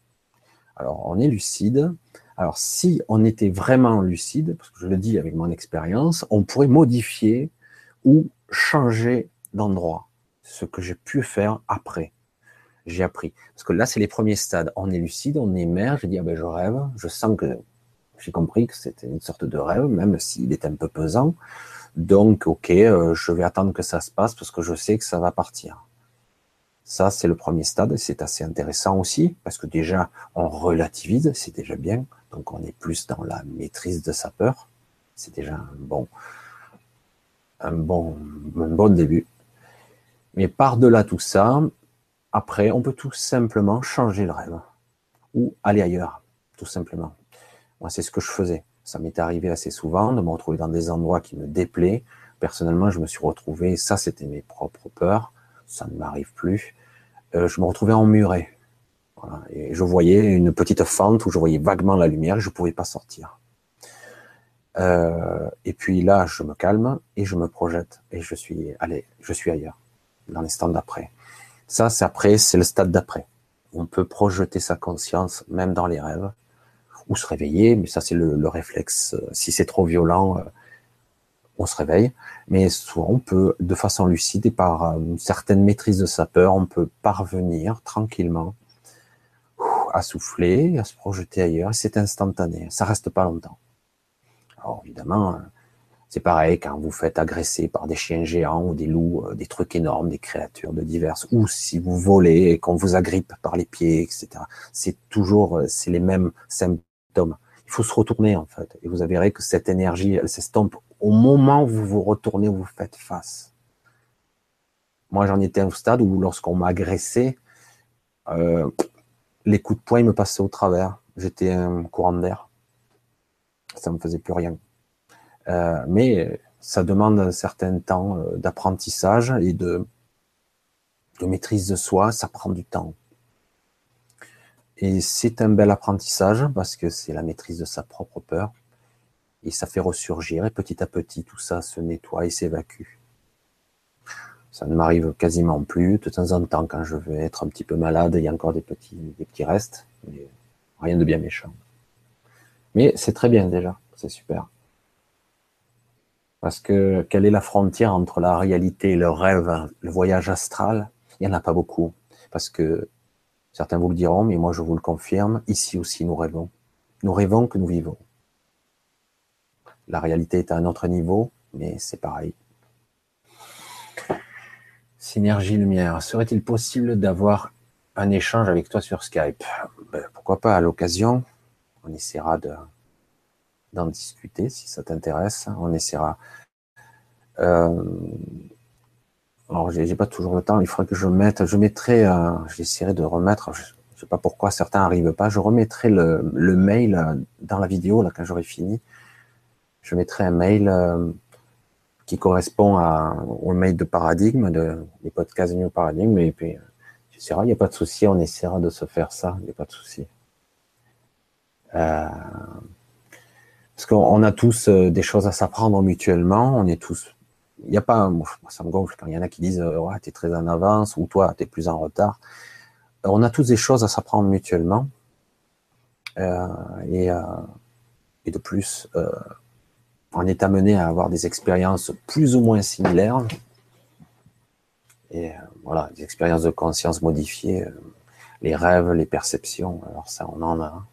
Speaker 1: Alors, on est lucide, alors, si on était vraiment lucide, parce que je le dis avec mon expérience, on pourrait modifier ou changer d'endroit. Ce que j'ai pu faire après. J'ai appris. Parce que là, c'est les premiers stades. On est lucide, on émerge, je dis, ah ben, je rêve, je sens que j'ai compris que c'était une sorte de rêve, même s'il est un peu pesant. Donc, ok, euh, je vais attendre que ça se passe parce que je sais que ça va partir. Ça, c'est le premier stade, c'est assez intéressant aussi, parce que déjà, on relativise, c'est déjà bien. Donc on est plus dans la maîtrise de sa peur. C'est déjà un bon, un bon, un bon début. Mais par-delà tout ça, après, on peut tout simplement changer le rêve ou aller ailleurs, tout simplement. Moi, c'est ce que je faisais. Ça m'est arrivé assez souvent de me retrouver dans des endroits qui me déplaient. Personnellement, je me suis retrouvé, ça c'était mes propres peurs, ça ne m'arrive plus. Euh, je me retrouvais emmuré. Et je voyais une petite fente où je voyais vaguement la lumière et je ne pouvais pas sortir. Euh, et puis là, je me calme et je me projette et je suis allez, je suis ailleurs, dans l'instant d'après. Ça, c'est après, c'est le stade d'après. On peut projeter sa conscience même dans les rêves ou se réveiller, mais ça c'est le, réflexe. Si c'est trop violent, euh, on se réveille. Mais souvent, on peut, de façon lucide et par une certaine maîtrise de sa peur, on peut parvenir tranquillement à souffler, à se projeter ailleurs, c'est instantané, ça reste pas longtemps. Alors évidemment, euh, c'est pareil quand vous faites agresser par des chiens géants ou des loups, euh, des trucs énormes, des créatures de diverses, ou si vous volez et qu'on vous agrippe par les pieds, etc. C'est toujours, euh, c'est les mêmes symptômes. Il faut se retourner en fait, et vous verrez que cette énergie, elle s'estompe au moment où vous vous retournez, où vous faites face. Moi, j'en étais au stade où lorsqu'on m'a agressé, euh, les coups de poing me passaient au travers. J'étais un courant d'air. Ça me faisait plus rien. Euh, mais ça demande un certain temps euh, d'apprentissage et de, de maîtrise de soi. Ça prend du temps. Et c'est un bel apprentissage parce que c'est la maîtrise de sa propre peur. Et ça fait ressurgir et petit à petit tout ça se nettoie et s'évacue. Ça ne m'arrive quasiment plus. De temps en temps, quand je vais être un petit peu malade, il y a encore des petits, des petits restes. Mais rien de bien méchant. Mais c'est très bien déjà. C'est super. Parce que quelle est la frontière entre la réalité et le rêve, le voyage astral? Il n'y en a pas beaucoup. Parce que certains vous le diront, mais moi je vous le confirme, ici aussi nous rêvons. Nous rêvons que nous vivons. La réalité est à un autre niveau, mais c'est pareil. Synergie Lumière, serait-il possible d'avoir un échange avec toi sur Skype? Ben, Pourquoi pas à l'occasion On essaiera de, d'en discuter si ça t'intéresse. On essaiera. Euh, alors, j'ai pas toujours le temps. Il faudrait que je mette. Je mettrai. Euh, j'essaierai de remettre. Je, sais pas pourquoi certains n'arrivent pas. Je remettrai le, mail euh, dans la vidéo là quand j'aurai fini. Je mettrai un mail qui correspond à, au mail de paradigme, de, des podcasts de New Paradigme. Et puis, il n'y a pas de souci. On essaiera de se faire ça. Il n'y a pas de souci. Euh, parce qu'on a tous euh, des choses à s'apprendre mutuellement, on est tous. Il n'y a pas, ça me gonfle quand il y en a qui disent euh, ouais, tu es très en avance ou toi tu es plus en retard. Euh, on a tous des choses à s'apprendre mutuellement. et, et, de plus, on est amené à avoir des expériences plus ou moins similaires. Et voilà, des expériences de conscience modifiées, les rêves, les perceptions, alors ça on en a.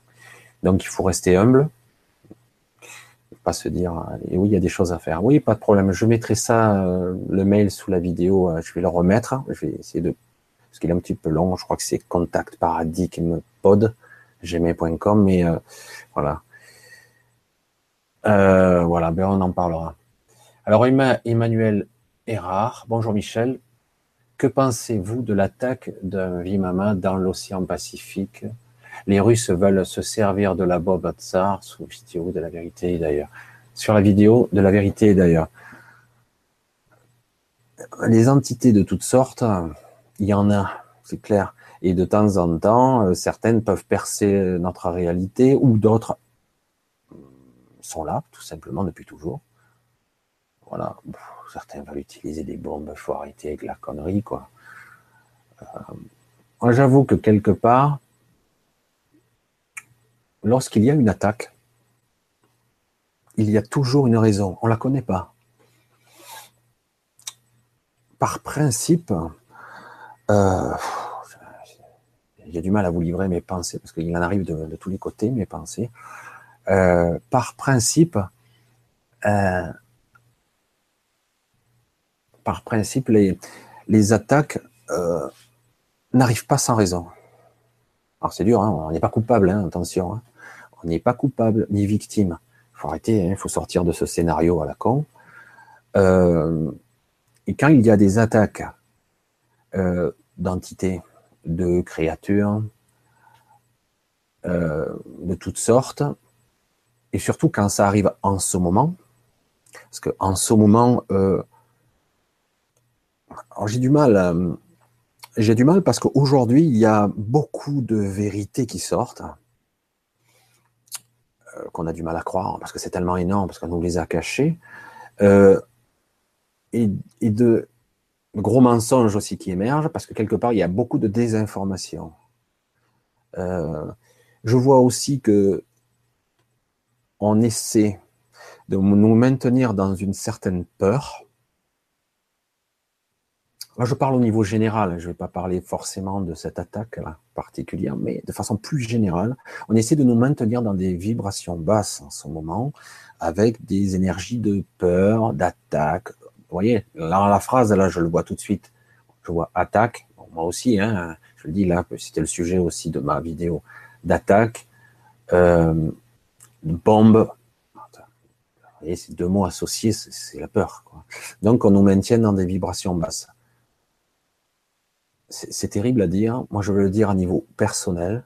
Speaker 1: Donc il faut rester humble, pas se dire et oui il y a des choses à faire. Oui pas de problème. Je mettrai ça euh, le mail sous la vidéo. Euh, je vais le remettre. Je vais essayer de parce qu'il est un petit peu long. Je crois que c'est contact mais euh, voilà. ben on en parlera. Alors Emmanuel Erard, bonjour Michel. Que pensez-vous de l'attaque d'un Vimama dans l'océan Pacifique? Les Russes veulent se servir de la Bob Tsar sous vidéo de la vérité d'ailleurs. Sur la vidéo de la vérité d'ailleurs. Les entités de toutes sortes, il y en a, c'est clair. Et de temps en temps, euh, certaines peuvent percer notre réalité ou d'autres sont là, tout simplement, depuis toujours. Voilà. Certains veulent utiliser des bombes, il faut arrêter avec la connerie, quoi. Euh, j'avoue que quelque part, lorsqu'il y a une attaque, il y a toujours une raison. On ne la connaît pas. Par principe, euh, j'ai du mal à vous livrer mes pensées parce qu'il en arrive de, tous les côtés, mes pensées. Euh, par principe, euh, par principe, les, attaques n'arrivent pas sans raison. Alors c'est dur, hein, on n'est pas coupable, hein, attention. Hein on n'est pas coupable ni victime. Il faut arrêter, il faut sortir de ce scénario à la con. Euh, et quand il y a des attaques euh, d'entités, de créatures, euh, de toutes sortes, et surtout quand ça arrive en ce moment, parce qu'en ce moment, j'ai du mal, j'ai du mal parce qu'aujourd'hui il y a beaucoup de vérités qui sortent euh, qu'on a du mal à croire, parce que c'est tellement énorme, parce qu'on nous les a cachés, euh, et, de gros mensonges aussi qui émergent, parce que quelque part, il y a beaucoup de désinformation. Euh, je vois aussi que on essaie de nous maintenir dans une certaine peur, Là, je parle au niveau général, je ne vais pas parler forcément de cette attaque particulière, mais de façon plus générale, on essaie de nous maintenir dans des vibrations basses en ce moment, avec des énergies de peur, d'attaque. Vous voyez, la phrase, là, je le vois tout de suite. Je vois attaque, moi aussi, hein, je le dis là, c'était le sujet aussi de ma vidéo, d'attaque, euh, bombe. Vous voyez, ces deux mots associés, c'est la peur. Donc, on nous maintient dans des vibrations basses c'est terrible à dire. Moi, je veux le dire à niveau personnel.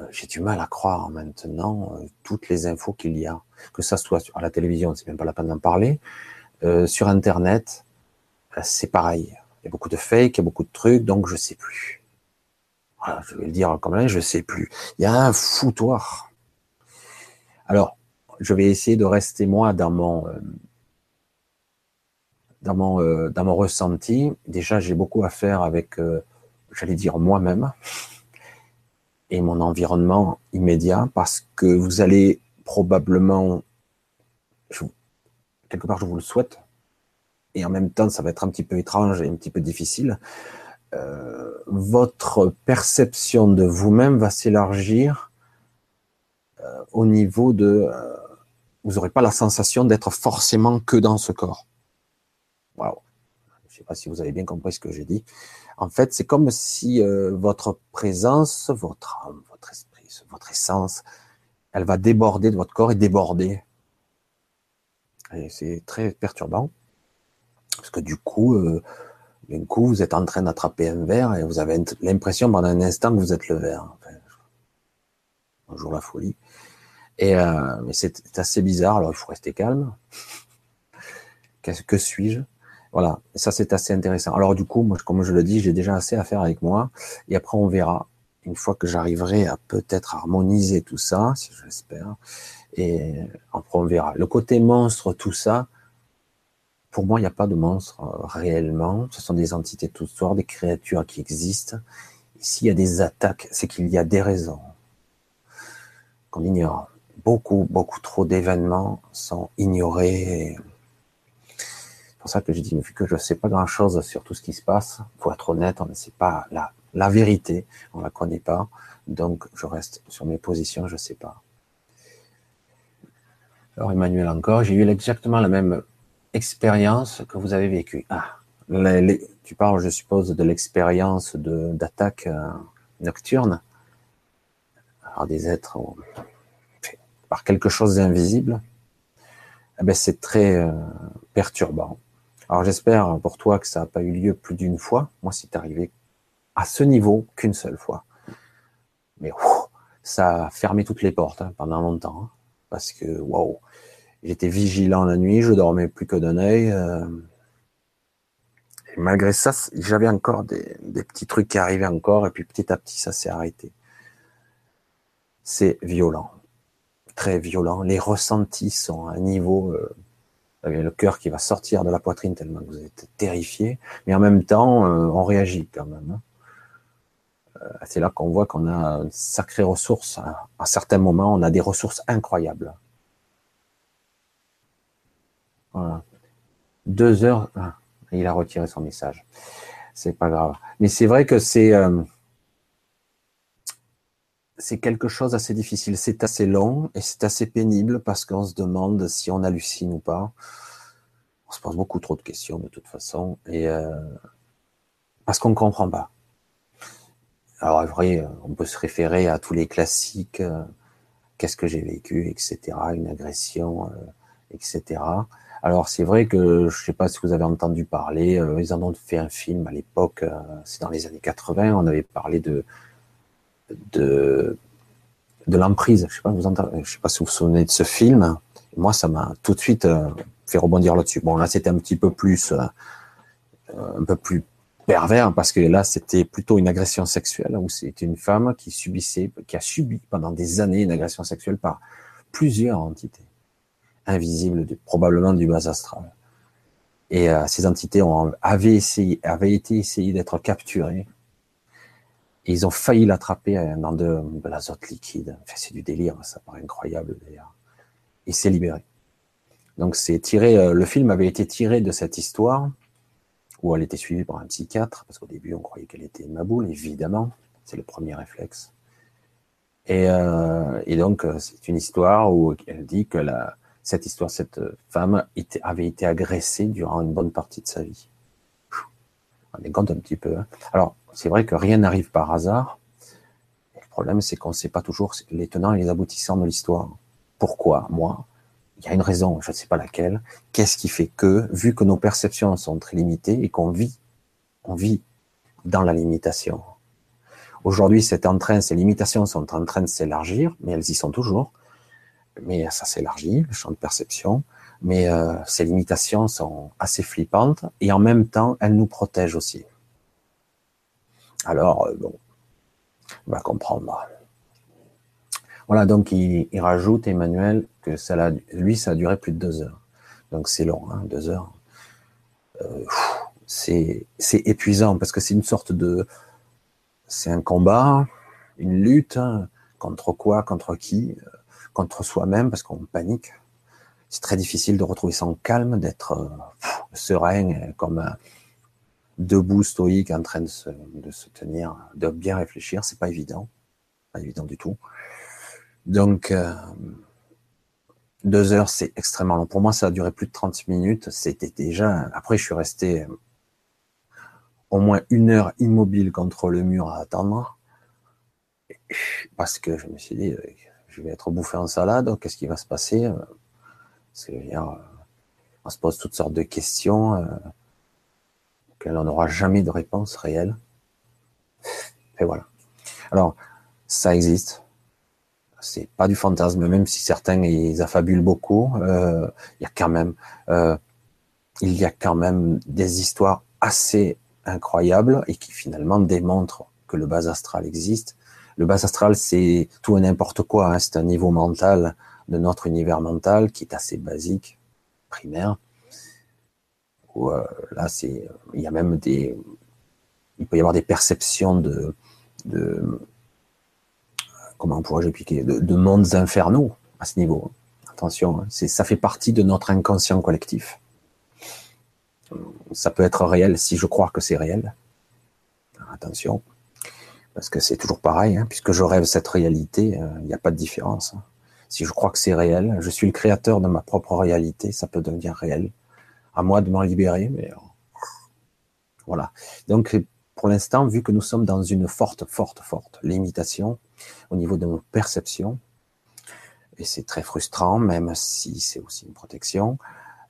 Speaker 1: Euh, j'ai du mal à croire maintenant euh, toutes les infos qu'il y a, que ça soit à la télévision, c'est même pas la peine d'en parler, euh, sur Internet, c'est pareil. Il y a beaucoup de fake, il y a beaucoup de trucs, donc je sais plus. Ah, je vais le dire comme là, je sais plus. Il y a un foutoir. Alors, je vais essayer de rester moi dans mon euh, dans mon euh, dans mon ressenti. Déjà, j'ai beaucoup à faire avec, euh, j'allais dire moi-même et mon environnement immédiat, parce que vous allez probablement, quelque part, je vous le souhaite, et en même temps, ça va être un petit peu étrange et un petit peu difficile. votre perception de vous-même va s'élargir au niveau de vous n'aurez pas la sensation d'être forcément que dans ce corps. Waouh. Je ne sais pas si vous avez bien compris ce que j'ai dit. En fait, c'est comme si euh, votre présence, votre âme, votre esprit, votre essence, elle va déborder de votre corps et déborder. Et c'est très perturbant. Parce que du coup, euh, d'un coup, vous êtes en train d'attraper un verre et vous avez l'impression pendant un instant que vous êtes le verre. bonjour la folie. Et euh, mais c'est assez bizarre. Alors il faut rester calme. Qu'est-ce que suis-je? Voilà. Ça c'est assez intéressant. Alors du coup, moi, comme je le dis, j'ai déjà assez à faire avec moi. Et après on verra. Une fois que j'arriverai à peut-être harmoniser tout ça, si je l'espère, et après on verra. Le côté monstre, tout ça, pour moi, il n'y a pas de monstre euh, réellement. Ce sont des entités de toutes sortes, des créatures qui existent. S'il y a des attaques, c'est qu'il y a des raisons qu'on ignore beaucoup, beaucoup trop d'événements sont ignorés. C'est pour ça que je dis, vu que je ne sais pas grand-chose sur tout ce qui se passe, pour être honnête, on ne sait pas la, vérité, on ne la connaît pas, donc je reste sur mes positions, je ne sais pas. Alors Emmanuel encore, j'ai eu exactement la même expérience que vous avez vécue. Ah, tu parles, je suppose, de l'expérience d'attaque euh, nocturne. Alors des êtres par quelque chose d'invisible, eh ben c'est très euh, perturbant. Alors j'espère pour toi que ça n'a pas eu lieu plus d'une fois. Moi, c'est arrivé à ce niveau qu'une seule fois. Mais ça a fermé toutes les portes hein, pendant longtemps. Hein, parce que, waouh, j'étais vigilant la nuit, je dormais plus que d'un œil. Euh, et malgré ça, j'avais encore des, des petits trucs qui arrivaient encore, et puis petit à petit, ça s'est arrêté. C'est violent très violent. Les ressentis sont à un niveau, euh, le cœur qui va sortir de la poitrine tellement que vous êtes terrifié, mais en même temps, euh, on réagit quand même. Hein. Euh, c'est là qu'on voit qu'on a une sacrée ressource. À, certains moments, on a des ressources incroyables. Voilà. Deux heures, ah, il a retiré son message. C'est pas grave. Mais c'est vrai que c'est c'est quelque chose d'assez difficile. C'est assez long et c'est assez pénible parce qu'on se demande si on hallucine ou pas. On se pose beaucoup trop de questions de toute façon et euh, parce qu'on ne comprend pas. Alors vrai, on peut se référer à tous les classiques. Euh, qu'est-ce que j'ai vécu, etc. Une agression, euh, etc. Alors c'est vrai que je ne sais pas si vous avez entendu parler. ils en ont fait un film à l'époque. c'est dans les années 80. On avait parlé de de, de l'emprise. Je je sais pas si vous vous souvenez de ce film. Moi, ça m'a tout de suite euh, fait rebondir là-dessus. Bon, là, c'était un petit peu plus, euh, un peu plus pervers parce que là, c'était plutôt une agression sexuelle où c'était une femme qui subissait, qui a subi pendant des années une agression sexuelle par plusieurs entités invisibles, probablement du bas astral. Et euh, ces entités ont, avaient, essayé, avaient été essayées d'être capturées ils ont failli l'attraper euh, dans de, l'azote liquide. C'est du délire, ça paraît incroyable d'ailleurs. Il s'est libéré. Donc c'est tiré, euh, le film avait été tiré de cette histoire où elle était suivie par un psychiatre, parce qu'au début on croyait qu'elle était maboule, évidemment, c'est le premier réflexe. Et, euh, et donc c'est une histoire où elle dit que cette histoire, cette femme avait été agressée durant une bonne partie de sa vie. On est compte un petit peu. Hein. Alors c'est vrai que rien n'arrive par hasard. le problème, c'est qu'on ne sait pas toujours les tenants et les aboutissants de l'histoire. Pourquoi? Moi, il y a une raison, je ne sais pas laquelle. Qu'est-ce qui fait que, vu que nos perceptions sont très limitées et qu'on vit, on vit dans la limitation? Aujourd'hui, c'est en ces limitations sont en train de s'élargir, mais elles y sont toujours. Mais ça s'élargit, le champ de perception. Mais euh, ces limitations sont assez flippantes et en même temps, elles nous protègent aussi. Alors, euh, bon, va comprendre. Voilà, donc il, rajoute, Emmanuel, que ça lui, ça a duré plus de deux heures. Donc c'est long, hein, deux heures. Euh, c'est épuisant parce que c'est une sorte de... C'est un combat, une lutte, hein, contre quoi, contre qui, euh, contre soi-même, parce qu'on panique. C'est très difficile de retrouver son calme, d'être serein, comme debout, stoïque, en train de se, de se tenir, de bien réfléchir. C'est pas évident, pas évident du tout. Donc, euh, deux heures, c'est extrêmement long. Pour moi, ça a duré plus de 30 minutes. C'était déjà. Après, je suis resté euh, au moins une heure immobile contre le mur à attendre. Parce que je me suis dit, euh, je vais être bouffé en salade. Qu'est-ce qui va se passer? On se pose toutes sortes de questions auxquelles on n'aura jamais de réponse réelle. Et voilà. Alors, ça existe c'est pas du fantasme, même si certains ils affabulent beaucoup. Euh, il y a quand même, euh, il y a quand même des histoires assez incroyables et qui finalement démontrent que le bas astral existe. Le bas astral, c'est tout et n'importe quoi. Hein. C'est un niveau mental de notre univers mental qui est assez basique, primaire. Euh, là, c'est, il y a même des, il peut y avoir des perceptions de, de comment pourrais-je expliquer, de, mondes infernaux à ce niveau. Attention, hein, c'est, ça fait partie de notre inconscient collectif. Ça peut être réel si je crois que c'est réel. Attention, parce que c'est toujours pareil, hein, puisque je rêve cette réalité, euh, il n'y a pas de différence. Hein. Si je crois que c'est réel, je suis le créateur de ma propre réalité, ça peut devenir réel. À moi de m'en libérer, mais euh, voilà. Donc, pour l'instant, vu que nous sommes dans une forte, forte, forte limitation, au niveau de nos perceptions. Et c'est très frustrant, même si c'est aussi une protection.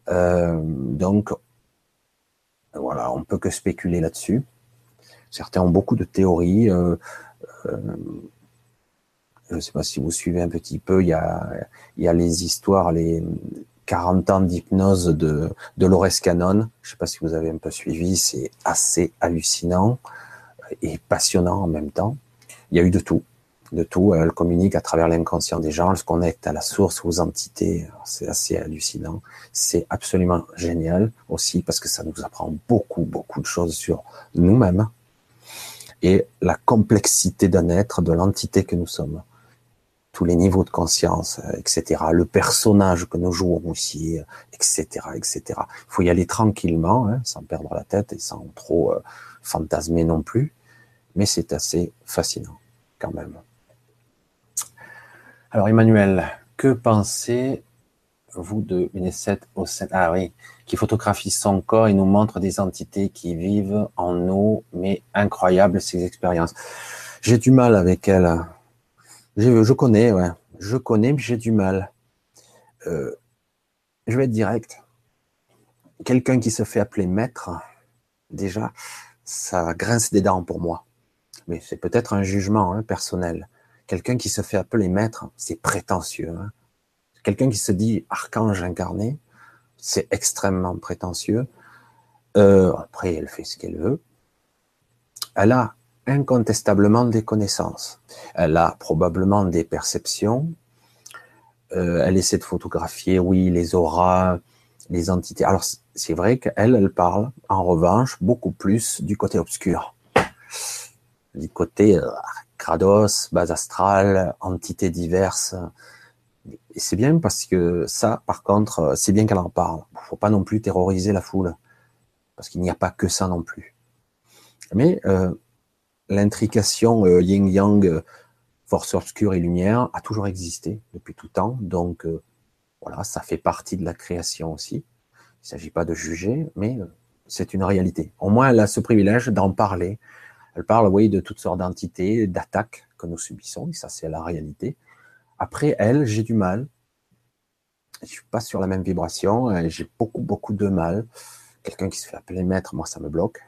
Speaker 1: Euh, donc, voilà, on peut que spéculer là-dessus. Certains ont beaucoup de théories. Euh, je ne sais pas si vous suivez un petit peu, il y a les histoires, les 40 ans d'hypnose de, de Canon. Je ne sais pas si vous avez un peu suivi, c'est assez hallucinant et passionnant en même temps. Il y a eu de tout de tout. Elle communique à travers l'inconscient des gens, elle se connecte à la source, aux entités. C'est assez hallucinant. C'est absolument génial aussi parce que ça nous apprend beaucoup, beaucoup de choses sur nous-mêmes et la complexité d'un être, de l'entité que nous sommes. Tous les niveaux de conscience, etc. Le personnage que nous jouons aussi, etc., etc. Il faut y aller tranquillement, hein, sans perdre la tête et sans trop euh, fantasmer non plus. Mais c'est assez fascinant quand même. Alors Emmanuel, que pensez-vous de au sein Ah oui, qui photographie son corps et nous montre des entités qui vivent en nous, mais incroyables ces expériences. J'ai du mal avec elle. Je, connais, ouais. Je connais, mais j'ai du mal. Euh, je vais être direct. Quelqu'un qui se fait appeler maître, déjà, ça grince des dents pour moi. Mais c'est peut-être un jugement hein, personnel. Quelqu'un qui se fait appeler maître, c'est prétentieux. Hein. Quelqu'un qui se dit archange incarné, c'est extrêmement prétentieux. Euh, après, elle fait ce qu'elle veut. Elle a incontestablement des connaissances. Elle a probablement des perceptions. Euh, elle essaie de photographier, oui, les auras, les entités. Alors, c'est vrai qu'elle, elle parle, en revanche, beaucoup plus du côté obscur. Du côté euh, Krados, base astrale, entités diverses. Et c'est bien parce que ça, par contre, c'est bien qu'elle en parle. Il faut pas non plus terroriser la foule, parce qu'il n'y a pas que ça non plus. Mais euh, l'intrication euh, yin-yang, force obscure et lumière, a toujours existé depuis tout temps. Donc euh, voilà, ça fait partie de la création aussi. Il ne s'agit pas de juger, mais c'est une réalité. Au moins, elle a ce privilège d'en parler, elle parle, oui, de toutes sortes d'entités, d'attaques que nous subissons, et ça, c'est la réalité. Après, elle, j'ai du mal. Je suis pas sur la même vibration, j'ai beaucoup, beaucoup de mal. Quelqu'un qui se fait appeler maître, moi, ça me bloque.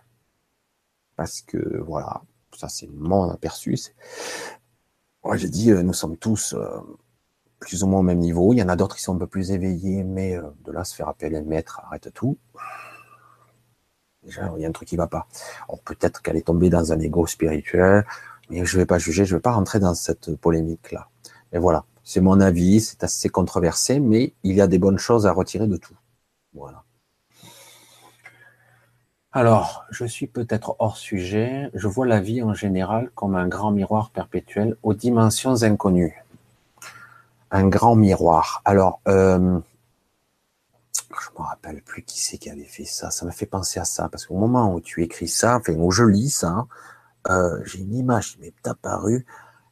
Speaker 1: Parce que, voilà, ça, c'est mon aperçu. Moi, j'ai dit, euh, nous sommes tous euh, plus ou moins au même niveau. Il y en a d'autres qui sont un peu plus éveillés, mais euh, de là, se faire appeler maître, arrête tout. Déjà, il y a un truc qui va pas. peut-être qu'elle est tombée dans un ego spirituel, Mais je ne vais pas juger, je ne vais pas rentrer dans cette polémique-là. Mais voilà, c'est mon avis, c'est assez controversé, mais il y a des bonnes choses à retirer de tout. Voilà. Alors, je suis peut-être hors sujet. Je vois la vie en général comme un grand miroir perpétuel aux dimensions inconnues. Un grand miroir. Alors, euh, je me rappelle plus qui c'est qui avait fait ça. Ça m'a fait penser à ça parce qu'au moment où tu écris ça, enfin où je lis ça, euh, j'ai une image qui m'est apparue.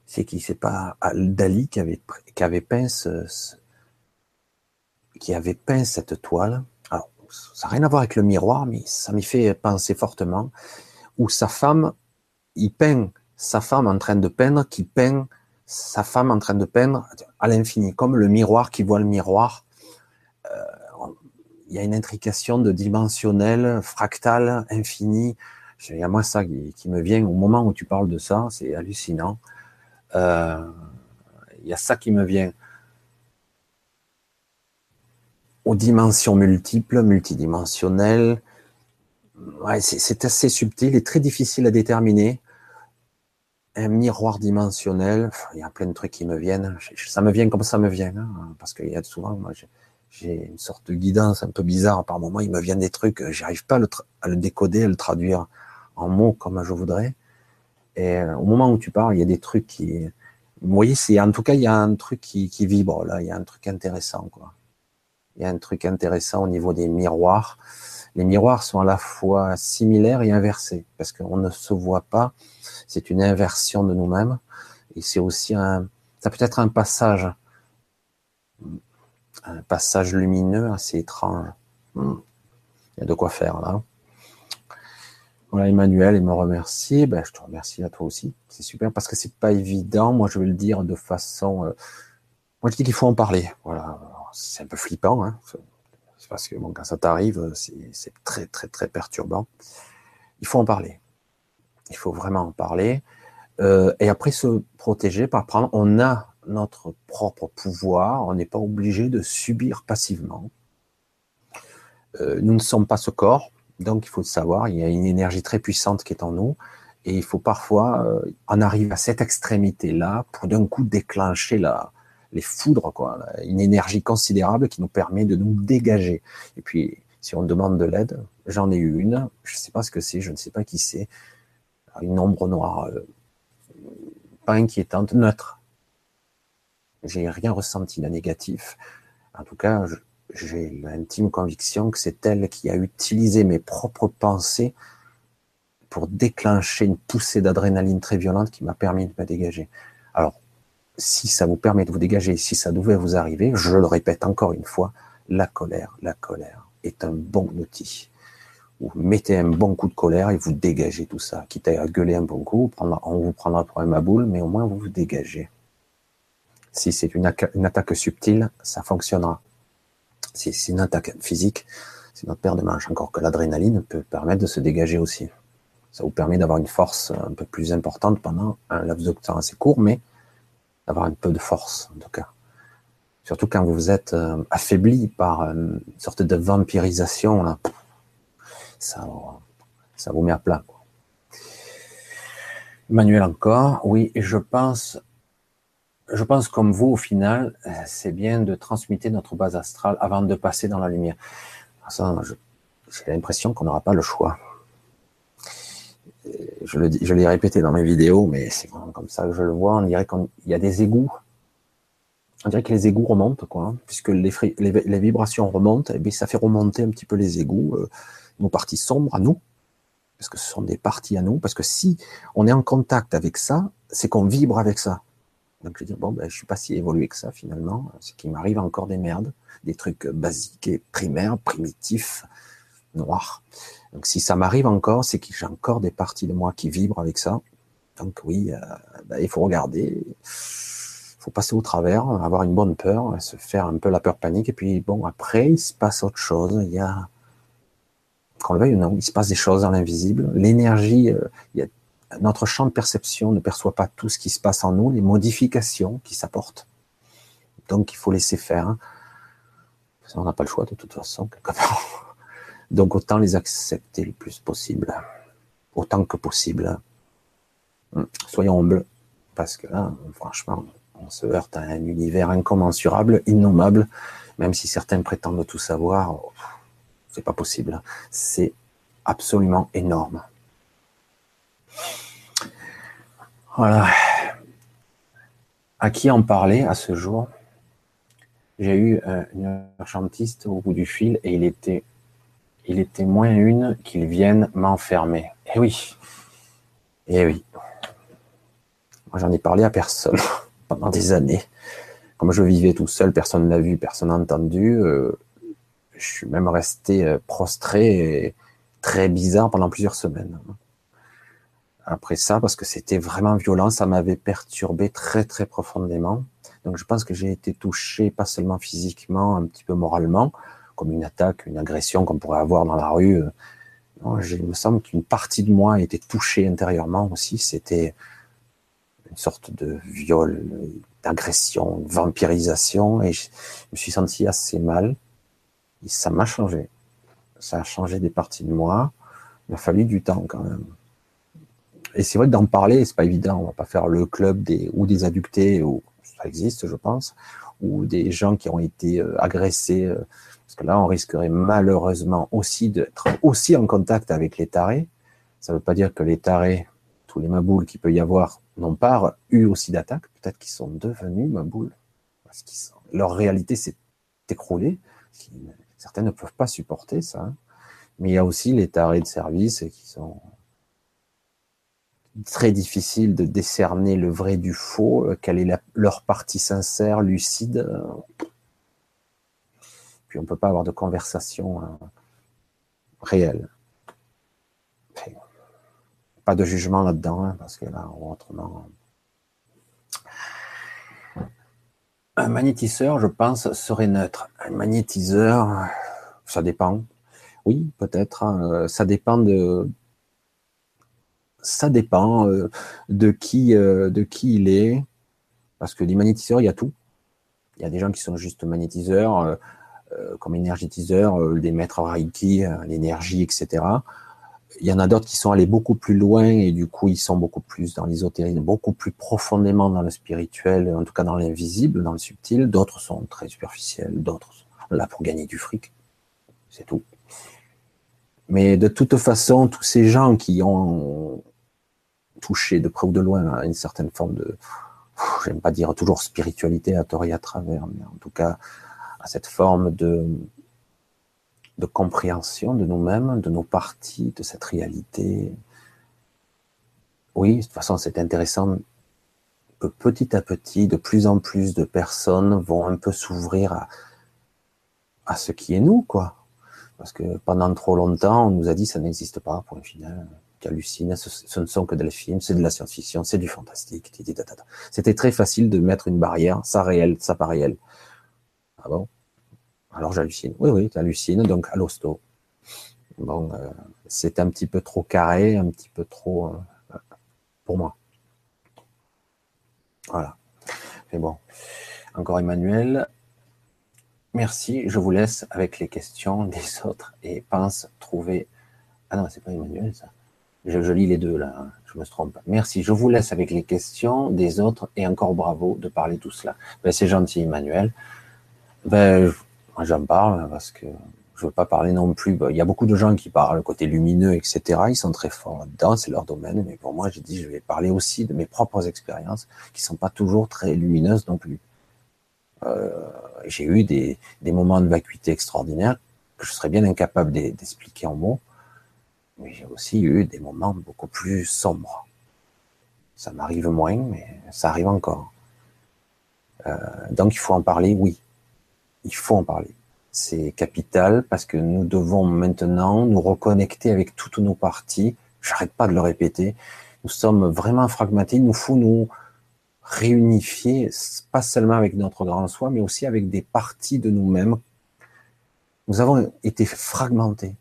Speaker 1: C'est qui? C'est pas Dali qui avait qui avait peint ce, qui avait peint cette toile. Ça n'a rien à voir avec le miroir, mais ça m'y fait penser fortement. Où sa femme, il peint sa femme en train de peindre, qui peint sa femme en train de peindre à l'infini, comme le miroir qui voit le miroir. Euh, il y a une intrication de dimensionnel, fractal, infini. Il y a moi ça qui, me vient au moment où tu parles de ça, c'est hallucinant. Euh, il y a ça qui me vient. Aux dimensions multiples, multidimensionnelles. C'est assez subtil et très difficile à déterminer. Un miroir dimensionnel, il y a plein de trucs qui me viennent. Ça me vient comme ça me vient, hein, parce qu'il y a souvent, moi, j'ai une sorte de guidance un peu bizarre par moment. Il me vient des trucs, euh, j'arrive pas à le, décoder, à le traduire en mots comme je voudrais. Et euh, au moment où tu parles, il y a des trucs qui, vous voyez, c'est en tout cas il y a un truc qui, qui vibre là. Il y a un truc intéressant quoi. Il y a un truc intéressant au niveau des miroirs. Les miroirs sont à la fois similaires et inversés parce qu'on ne se voit pas. C'est une inversion de nous-mêmes et c'est aussi un, ça peut être un passage un passage lumineux assez étrange. Hmm. Il y a de quoi faire là. Voilà, Emmanuel, il me remercie. Ben, je te remercie à toi aussi. C'est super parce que c'est pas évident. Moi, je vais le dire de façon. Euh, moi, je dis qu'il faut en parler. Voilà, c'est un peu flippant. Hein. C'est parce que quand ça t'arrive, c'est très, très, très perturbant. Il faut en parler. Il faut vraiment en parler. Euh, et après, se protéger par prendre. On a notre propre pouvoir, on n'est pas obligé de subir passivement. Euh, nous ne sommes pas ce corps, donc il faut le savoir, il y a une énergie très puissante qui est en nous, et il faut parfois euh, en arriver à cette extrémité-là pour d'un coup déclencher la, les foudres, quoi, une énergie considérable qui nous permet de nous dégager. Et puis, si on demande de l'aide, j'en ai eu une, je ne sais pas ce que c'est, je ne sais pas qui c'est, une ombre noire, euh, pas inquiétante, neutre, j'ai rien ressenti de négatif. En tout cas, j'ai l'intime conviction que c'est elle qui a utilisé mes propres pensées pour déclencher une poussée d'adrénaline très violente qui m'a permis de me dégager. Alors, si ça vous permet de vous dégager, si ça devait vous arriver, je le répète encore une fois, la colère, la colère est un bon outil. Vous mettez un bon coup de colère et vous dégagez tout ça. Quitte à gueuler un bon coup, on vous prendra pour un maboule, mais au moins vous vous dégagez. Si c'est une, attaque subtile, ça fonctionnera. Si c'est une attaque physique, c'est notre paire de manches. Encore que l'adrénaline peut permettre de se dégager aussi. Ça vous permet d'avoir une force un peu plus importante pendant un laps de temps assez court, mais d'avoir un peu de force, en tout cas. Surtout quand vous êtes euh, affaibli par une sorte de vampirisation, là, ça, ça vous met à plat. Manuel encore, oui, je pense je pense comme vous, au final, euh, c'est bien de transmuter notre base astrale avant de passer dans la lumière. J'ai l'impression qu'on n'aura pas le choix. Euh, je le je l'ai répété dans mes vidéos, mais c'est vraiment comme ça que je le vois. On dirait qu'il y a des égouts. On dirait que les égouts remontent, quoi, puisque les, vibrations remontent, et bien ça fait remonter un petit peu les égouts, euh, nos parties sombres à nous, parce que ce sont des parties à nous, parce que si on est en contact avec ça, c'est qu'on vibre avec ça. Donc je dis, bon, ben, je suis pas si évolué que ça finalement. C'est qu'il m'arrive encore des merdes, des trucs basiques et primaires, primitifs, noirs. Donc si ça m'arrive encore, c'est que j'ai encore des parties de moi qui vibrent avec ça. Donc oui, euh, ben, il faut regarder, il faut passer au travers, avoir une bonne peur, se faire un peu la peur panique. Et puis bon, après, il se passe autre chose. Il y a, qu'on le veuille ou non, il se passe des choses dans l'invisible. L'énergie, euh, il y a notre champ de perception ne perçoit pas tout ce qui se passe en nous, les modifications qui s'apportent. Donc il faut laisser faire. On n'a pas le choix de toute façon. Donc autant les accepter le plus possible, autant que possible. Soyons humbles, parce que là, franchement, on se heurte à un univers incommensurable, innommable, même si certains prétendent tout savoir, c'est pas possible. C'est absolument énorme. Voilà. À qui en parler à ce jour? J'ai eu euh, une urgentiste au bout du fil et il était, il était moins une qu'ils viennent m'enfermer. Eh oui, eh oui. Moi, j'en ai parlé à personne pendant des années. Comme je vivais tout seul, personne ne l'a vu, personne n'a entendu. Euh, je suis même resté euh, prostré et très bizarre pendant plusieurs semaines. Après ça, parce que c'était vraiment violent, ça m'avait perturbé très très profondément. Donc je pense que j'ai été touché, pas seulement physiquement, un petit peu moralement, comme une attaque, une agression qu'on pourrait avoir dans la rue. Il me semble qu'une partie de moi été touchée intérieurement aussi. C'était une sorte de viol, d'agression, de vampirisation, et je me suis senti assez mal. Et ça m'a changé. Ça a changé des parties de moi. Il a fallu du temps quand même. Et c'est vrai d'en parler, c'est pas évident. On va pas faire le club des ou des adductés, ça existe, je pense, ou des gens qui ont été euh, agressés. Euh, parce que là, on risquerait malheureusement aussi d'être aussi en contact avec les tarés. Ça ne veut pas dire que les tarés, tous les maboules qu'il peut y avoir, n'ont pas eu aussi d'attaques. Peut-être qu'ils sont devenus maboules. Parce qu'ils sont... leur réalité s'est écroulée. Certains ne peuvent pas supporter ça. Mais il y a aussi les tarés de service qui sont très difficile de décerner le vrai du faux, euh, quelle est leur partie sincère, lucide. On ne peut pas avoir de conversation euh, réelle. Pas de jugement là-dedans, hein, parce que là, autrement. Un magnétiseur, je pense, serait neutre. Un magnétiseur, ça dépend. Oui, peut-être. Hein, ça dépend de, ça dépend euh, de qui, euh, de qui il est. Parce que les magnétiseurs, il y a tout. Il y a des gens qui sont juste magnétiseurs, euh, comme énergétiseurs, des maîtres Reiki, l'énergie, etc. Il y en a d'autres qui sont allés beaucoup plus loin et du coup, ils sont beaucoup plus dans l'ésotérisme, beaucoup plus profondément dans le spirituel, en tout cas dans l'invisible, dans le subtil. D'autres sont très superficiels, d'autres sont là pour gagner du fric. C'est tout. Mais de toute façon, tous ces gens qui ont touché de près ou de loin à une certaine forme de, j'aime pas dire toujours spiritualité à tort et à travers, mais en tout cas à cette forme de, compréhension de nous-mêmes, de nos parties, de cette réalité. Oui, de toute façon, c'est intéressant que petit à petit, de plus en plus de personnes vont un peu s'ouvrir à, ce qui est nous, quoi. Parce que pendant trop longtemps, on nous a dit ça n'existe pas, point final hallucine, ce, ne sont que des films, c'est de la science-fiction, c'est du fantastique. C'était très facile de mettre une barrière, ça réel, ça pas réel. Ah bon? Alors j'hallucine. Oui, oui, tu hallucines, donc à l'hosto. Bon, euh, c'est un petit peu trop carré, un petit peu trop euh, pour moi. Voilà. Mais bon. Encore Emmanuel. Merci, je vous laisse avec les questions des autres et pense trouver. Ah non, c'est pas Emmanuel ça. Je, lis les deux là, hein, je me trompe. Merci. Je vous laisse avec les questions des autres et encore bravo de parler tout cela. Ben, c'est gentil, Emmanuel. Ben, j'en parle parce que je veux pas parler non plus. Ben, il y a beaucoup de gens qui parlent côté lumineux, etc. Ils sont très forts là-dedans, c'est leur domaine. Mais pour moi, j'ai dit, je vais parler aussi de mes propres expériences qui sont pas toujours très lumineuses non plus. Euh, j'ai eu des, des moments de vacuité extraordinaires que je serais bien incapable d'expliquer en mots mais j'ai aussi eu des moments beaucoup plus sombres. Ça m'arrive moins, mais ça arrive encore. Euh, donc il faut en parler, oui. Il faut en parler. C'est capital parce que nous devons maintenant nous reconnecter avec toutes nos parties. J'arrête pas de le répéter. Nous sommes vraiment fragmentés. Il nous faut nous réunifier, pas seulement avec notre grand soi, mais aussi avec des parties de nous-mêmes. Nous avons été fragmentés.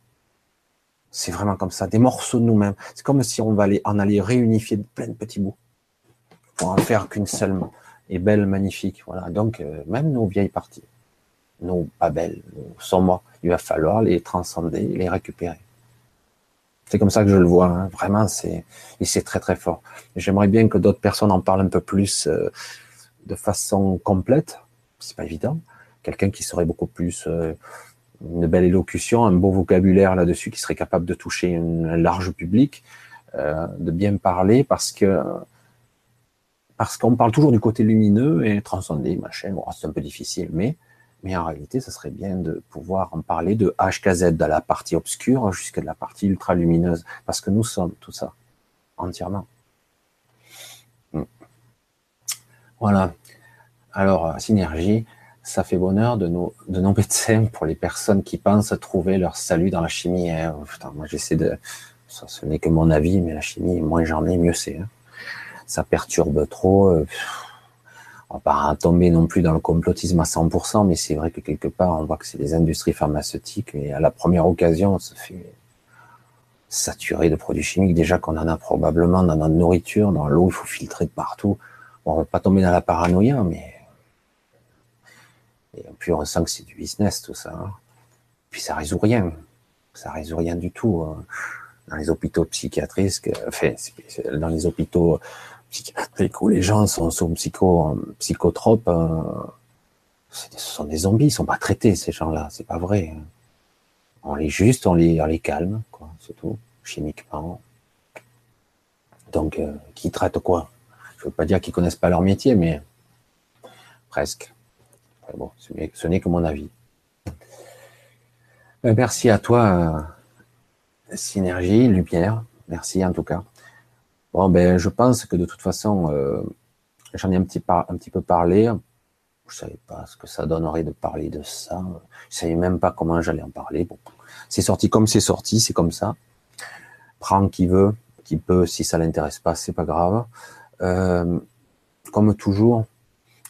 Speaker 1: C'est vraiment comme ça, des morceaux de nous-mêmes. C'est comme si on va aller, en aller réunifier plein de petits bouts pour en faire qu'une seule et belle, magnifique. Voilà. Donc, euh, même nos vieilles parties, nos belles, nos moi, il va falloir les transcender, les récupérer. C'est comme ça que je le vois. Hein. Vraiment, c'est et c'est très très fort. J'aimerais bien que d'autres personnes en parlent un peu plus euh, de façon complète. C'est pas évident. Quelqu'un qui serait beaucoup plus euh, une belle élocution, un beau vocabulaire là-dessus, qui serait capable de toucher un large public, euh, de bien parler, parce que parce qu'on parle toujours du côté lumineux et transcender, machin. c'est un peu difficile, mais mais en réalité, ça serait bien de pouvoir en parler de HKZ, de la partie obscure jusqu'à la partie ultra lumineuse, parce que nous sommes tout ça, entièrement. Hmm. Voilà. Alors, synergie, ça fait bonheur de nos, de nos médecins pour les personnes qui pensent trouver leur salut dans la chimie. Hein. moi, j'essaie de, ça, ce n'est que mon avis, mais la chimie, moins j'en ai, mieux c'est. Hein. Ça perturbe trop. Euh, on va pas tomber non plus dans le complotisme à 100%, mais c'est vrai que quelque part, on voit que c'est les industries pharmaceutiques et à la première occasion, on se fait saturer de produits chimiques. Déjà qu'on en a probablement dans notre nourriture, dans l'eau, il faut filtrer de partout. Bon, on va pas tomber dans la paranoïa, mais et puis on sent que c'est du business tout ça. Hein. Puis ça résout rien. Ça résout rien du tout. Hein. Dans les hôpitaux psychiatriques, enfin, dans les hôpitaux les gens sont, sont psycho, psychotropes, euh, ce sont des zombies, ils sont pas traités ces gens-là, c'est pas vrai. Hein. On les juste, on les, calme, quoi, c'est tout, chimiquement. Donc, euh, qui traitent quoi? Je veux pas dire qu'ils connaissent pas leur métier, mais presque bon, ce n'est que mon avis. Euh, merci à toi, euh, Synergie, Lumière. Merci en tout cas. Bon, ben, je pense que de toute façon, euh, j'en ai un petit, peu parlé. Je savais pas ce que ça donnerait de parler de ça. Je savais même pas comment j'allais en parler. Bon, c'est sorti comme c'est sorti, c'est comme ça. Prends qui veut, qui peut. Si ça l'intéresse pas, c'est pas grave. comme toujours,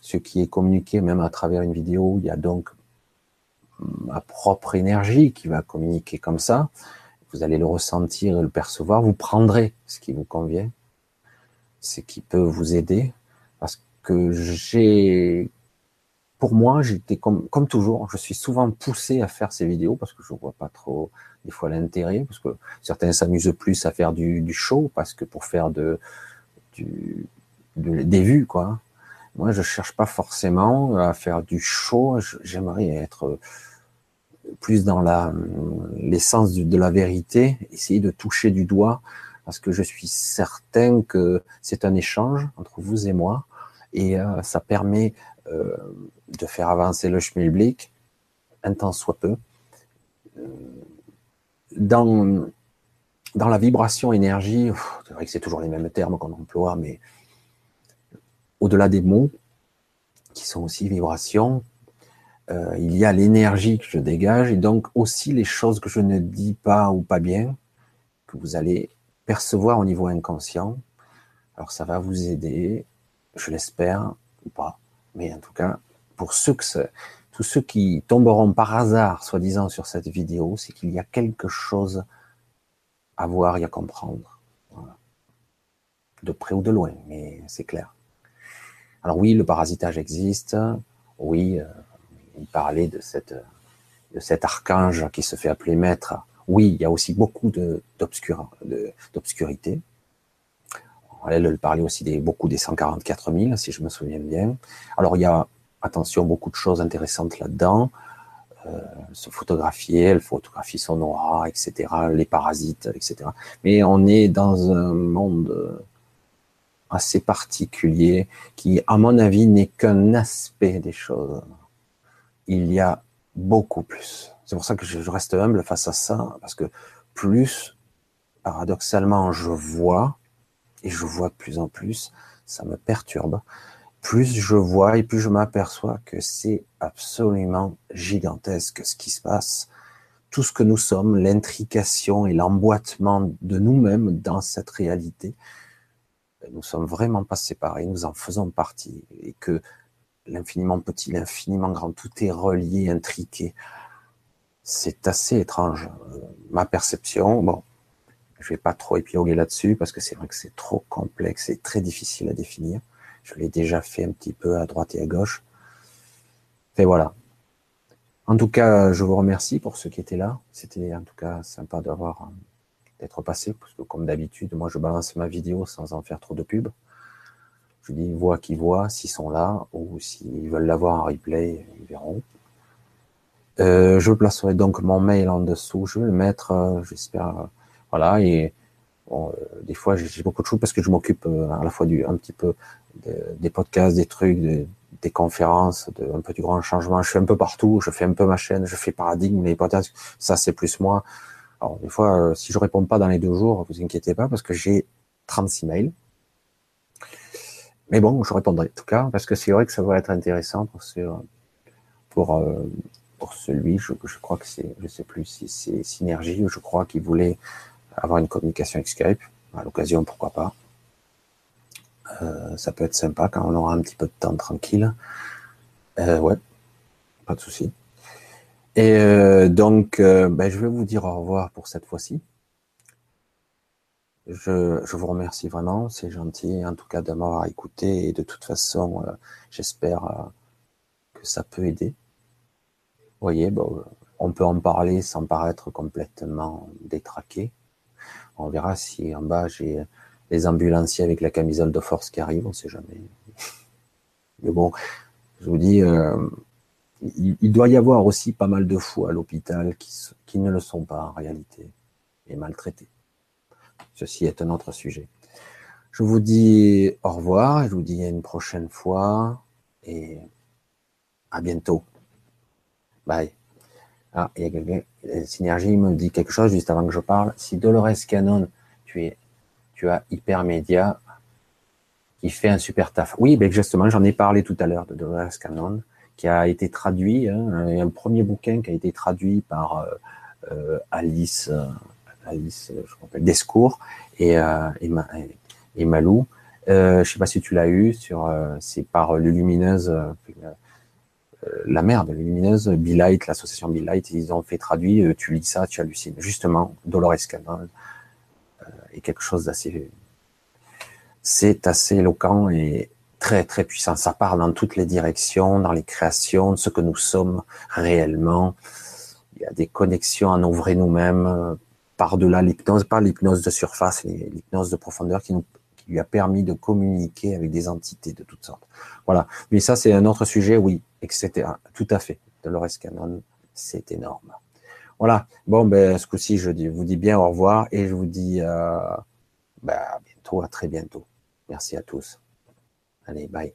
Speaker 1: ce qui est communiqué même à travers une vidéo, il y a donc ma propre énergie qui va communiquer comme ça. Vous allez le ressentir et le percevoir. Vous prendrez ce qui vous convient, ce qui peut vous aider, parce que j'ai, pour moi, j'étais comme, comme toujours, je suis souvent poussé à faire ces vidéos parce que je vois pas trop des fois l'intérêt, parce que certains s'amusent plus à faire du, show, parce que pour faire de, du, des vues, quoi. Moi, je cherche pas forcément à faire du show. J'aimerais être plus dans la l'essence de la vérité, essayer de toucher du doigt, parce que je suis certain que c'est un échange entre vous et moi, et euh, ça permet euh, de faire avancer le schmilblick, un temps soit peu, euh, dans dans la vibration énergie. C'est vrai que c'est toujours les mêmes termes qu'on emploie, mais au-delà des mots, qui sont aussi vibrations, euh, il y a l'énergie que je dégage et donc aussi les choses que je ne dis pas ou pas bien, que vous allez percevoir au niveau inconscient. Alors ça va vous aider, je l'espère, ou pas, mais en tout cas, pour ceux que tous ceux qui tomberont par hasard, soi-disant, sur cette vidéo, c'est qu'il y a quelque chose à voir et à comprendre. De près ou de loin, mais c'est clair. Alors oui, le parasitage existe. Oui, euh, il parlait de cette de cet archange qui se fait appeler maître. Oui, il y a aussi beaucoup d'obscurité. Elle, elle parlait aussi des, beaucoup des 144 000, si je me souviens bien. Alors il y a, attention, beaucoup de choses intéressantes là-dedans. Euh, se photographier, elle photographie son aura, etc., les parasites, etc. Mais on est dans un monde assez particulier qui, à mon avis, n'est qu'un aspect des choses. Il y a beaucoup plus. C'est pour ça que je reste humble face à ça, parce que plus, paradoxalement, je vois, et je vois de plus en plus, ça me perturbe, plus je vois et plus je m'aperçois que c'est absolument gigantesque ce qui se passe. Tout ce que nous sommes, l'intrication et l'emboîtement de nous-mêmes dans cette réalité, nous sommes vraiment pas séparés, nous en faisons partie, et que l'infiniment petit, l'infiniment grand, tout est relié, intriqué. C'est assez étrange. Ma perception, bon, je vais pas trop épiloguer là-dessus parce que c'est vrai que c'est trop complexe et très difficile à définir. Je l'ai déjà fait un petit peu à droite et à gauche. Et voilà. En tout cas, je vous remercie pour ceux qui étaient là. C'était en tout cas sympa d'avoir d'être passé, parce que comme d'habitude, moi je balance ma vidéo sans en faire trop de pub. Je dis voix qui voient, s'ils sont là, ou s'ils veulent l'avoir en replay, ils verront. Euh, je placerai donc mon mail en dessous, je vais le mettre, euh, j'espère, euh, voilà, et bon, euh, des fois j'ai beaucoup de choses parce que je m'occupe à la fois du, un petit peu des podcasts, des trucs, des conférences, de, un peu du grand changement, je suis un peu partout, je fais un peu ma chaîne, je fais paradigme, les podcasts, ça c'est plus moi. Alors des fois, si je réponds pas dans les deux jours, vous inquiétez pas parce que j'ai 36 mails. Mais bon, je répondrai en tout cas, parce que c'est vrai que ça va être intéressant pour, ce, pour pour celui, je, je crois que c'est, je sais plus si c'est Synergie ou je crois qu'il voulait avoir une communication avec Skype. À l'occasion, pourquoi pas. Euh, ça peut être sympa quand on aura un petit peu de temps tranquille. Euh, ouais, pas de souci. Et euh, donc, euh, ben, je vais vous dire au revoir pour cette fois-ci. Je, vous remercie vraiment, c'est gentil en tout cas de m'avoir écouté et de toute façon, euh, j'espère que ça peut aider voyez, bon, on peut en parler sans paraître complètement détraqué. On verra si en bas j'ai les ambulanciers avec la camisole de force qui arrivent, on sait jamais. Mais bon, je vous dis, euh, il, doit y avoir aussi pas mal de fous à l'hôpital qui ne le sont pas en réalité et maltraités. Ceci est un autre sujet. Je vous dis au revoir, je vous dis à une prochaine fois et à bientôt. Bye. Ah, il y a quelqu'un, Synergie me dit quelque chose juste avant que je parle. Si Dolores Cannon, tu es, tu as Hypermedia, qui fait un super taf. Oui, ben justement, j'en ai parlé tout à l'heure de Dolores Cannon, qui a été traduit, hein, un premier bouquin qui a été traduit par euh, euh Alice, euh, Alice, je rappelle, Descours et, euh, et, et, Malou. Euh, je sais pas si tu l'as eu sur, euh, c'est par Lumineuse, euh, la merde, lumineuse, Light, l'association Light, ils ont fait traduire, euh, tu lis ça, tu hallucines. Justement, Dolores Cannon euh, est quelque chose d'assez, c'est assez éloquent et très très puissant. Ça part dans toutes les directions, dans les créations, de ce que nous sommes réellement. Il y a des connexions à nos vrais nous-mêmes, par-delà l'hypnose, pas l'hypnose de surface, l'hypnose de profondeur qui nous qui lui a permis de communiquer avec des entités de toutes sortes. Voilà. Mais ça, c'est un autre sujet, oui, etc. Tout à fait. Dolores Cannon, c'est énorme. Voilà. Bon, ben, ce coup-ci, je vous dis bien au revoir et je vous dis euh, ben, à bientôt, à très bientôt. Merci à tous. Allez, bye.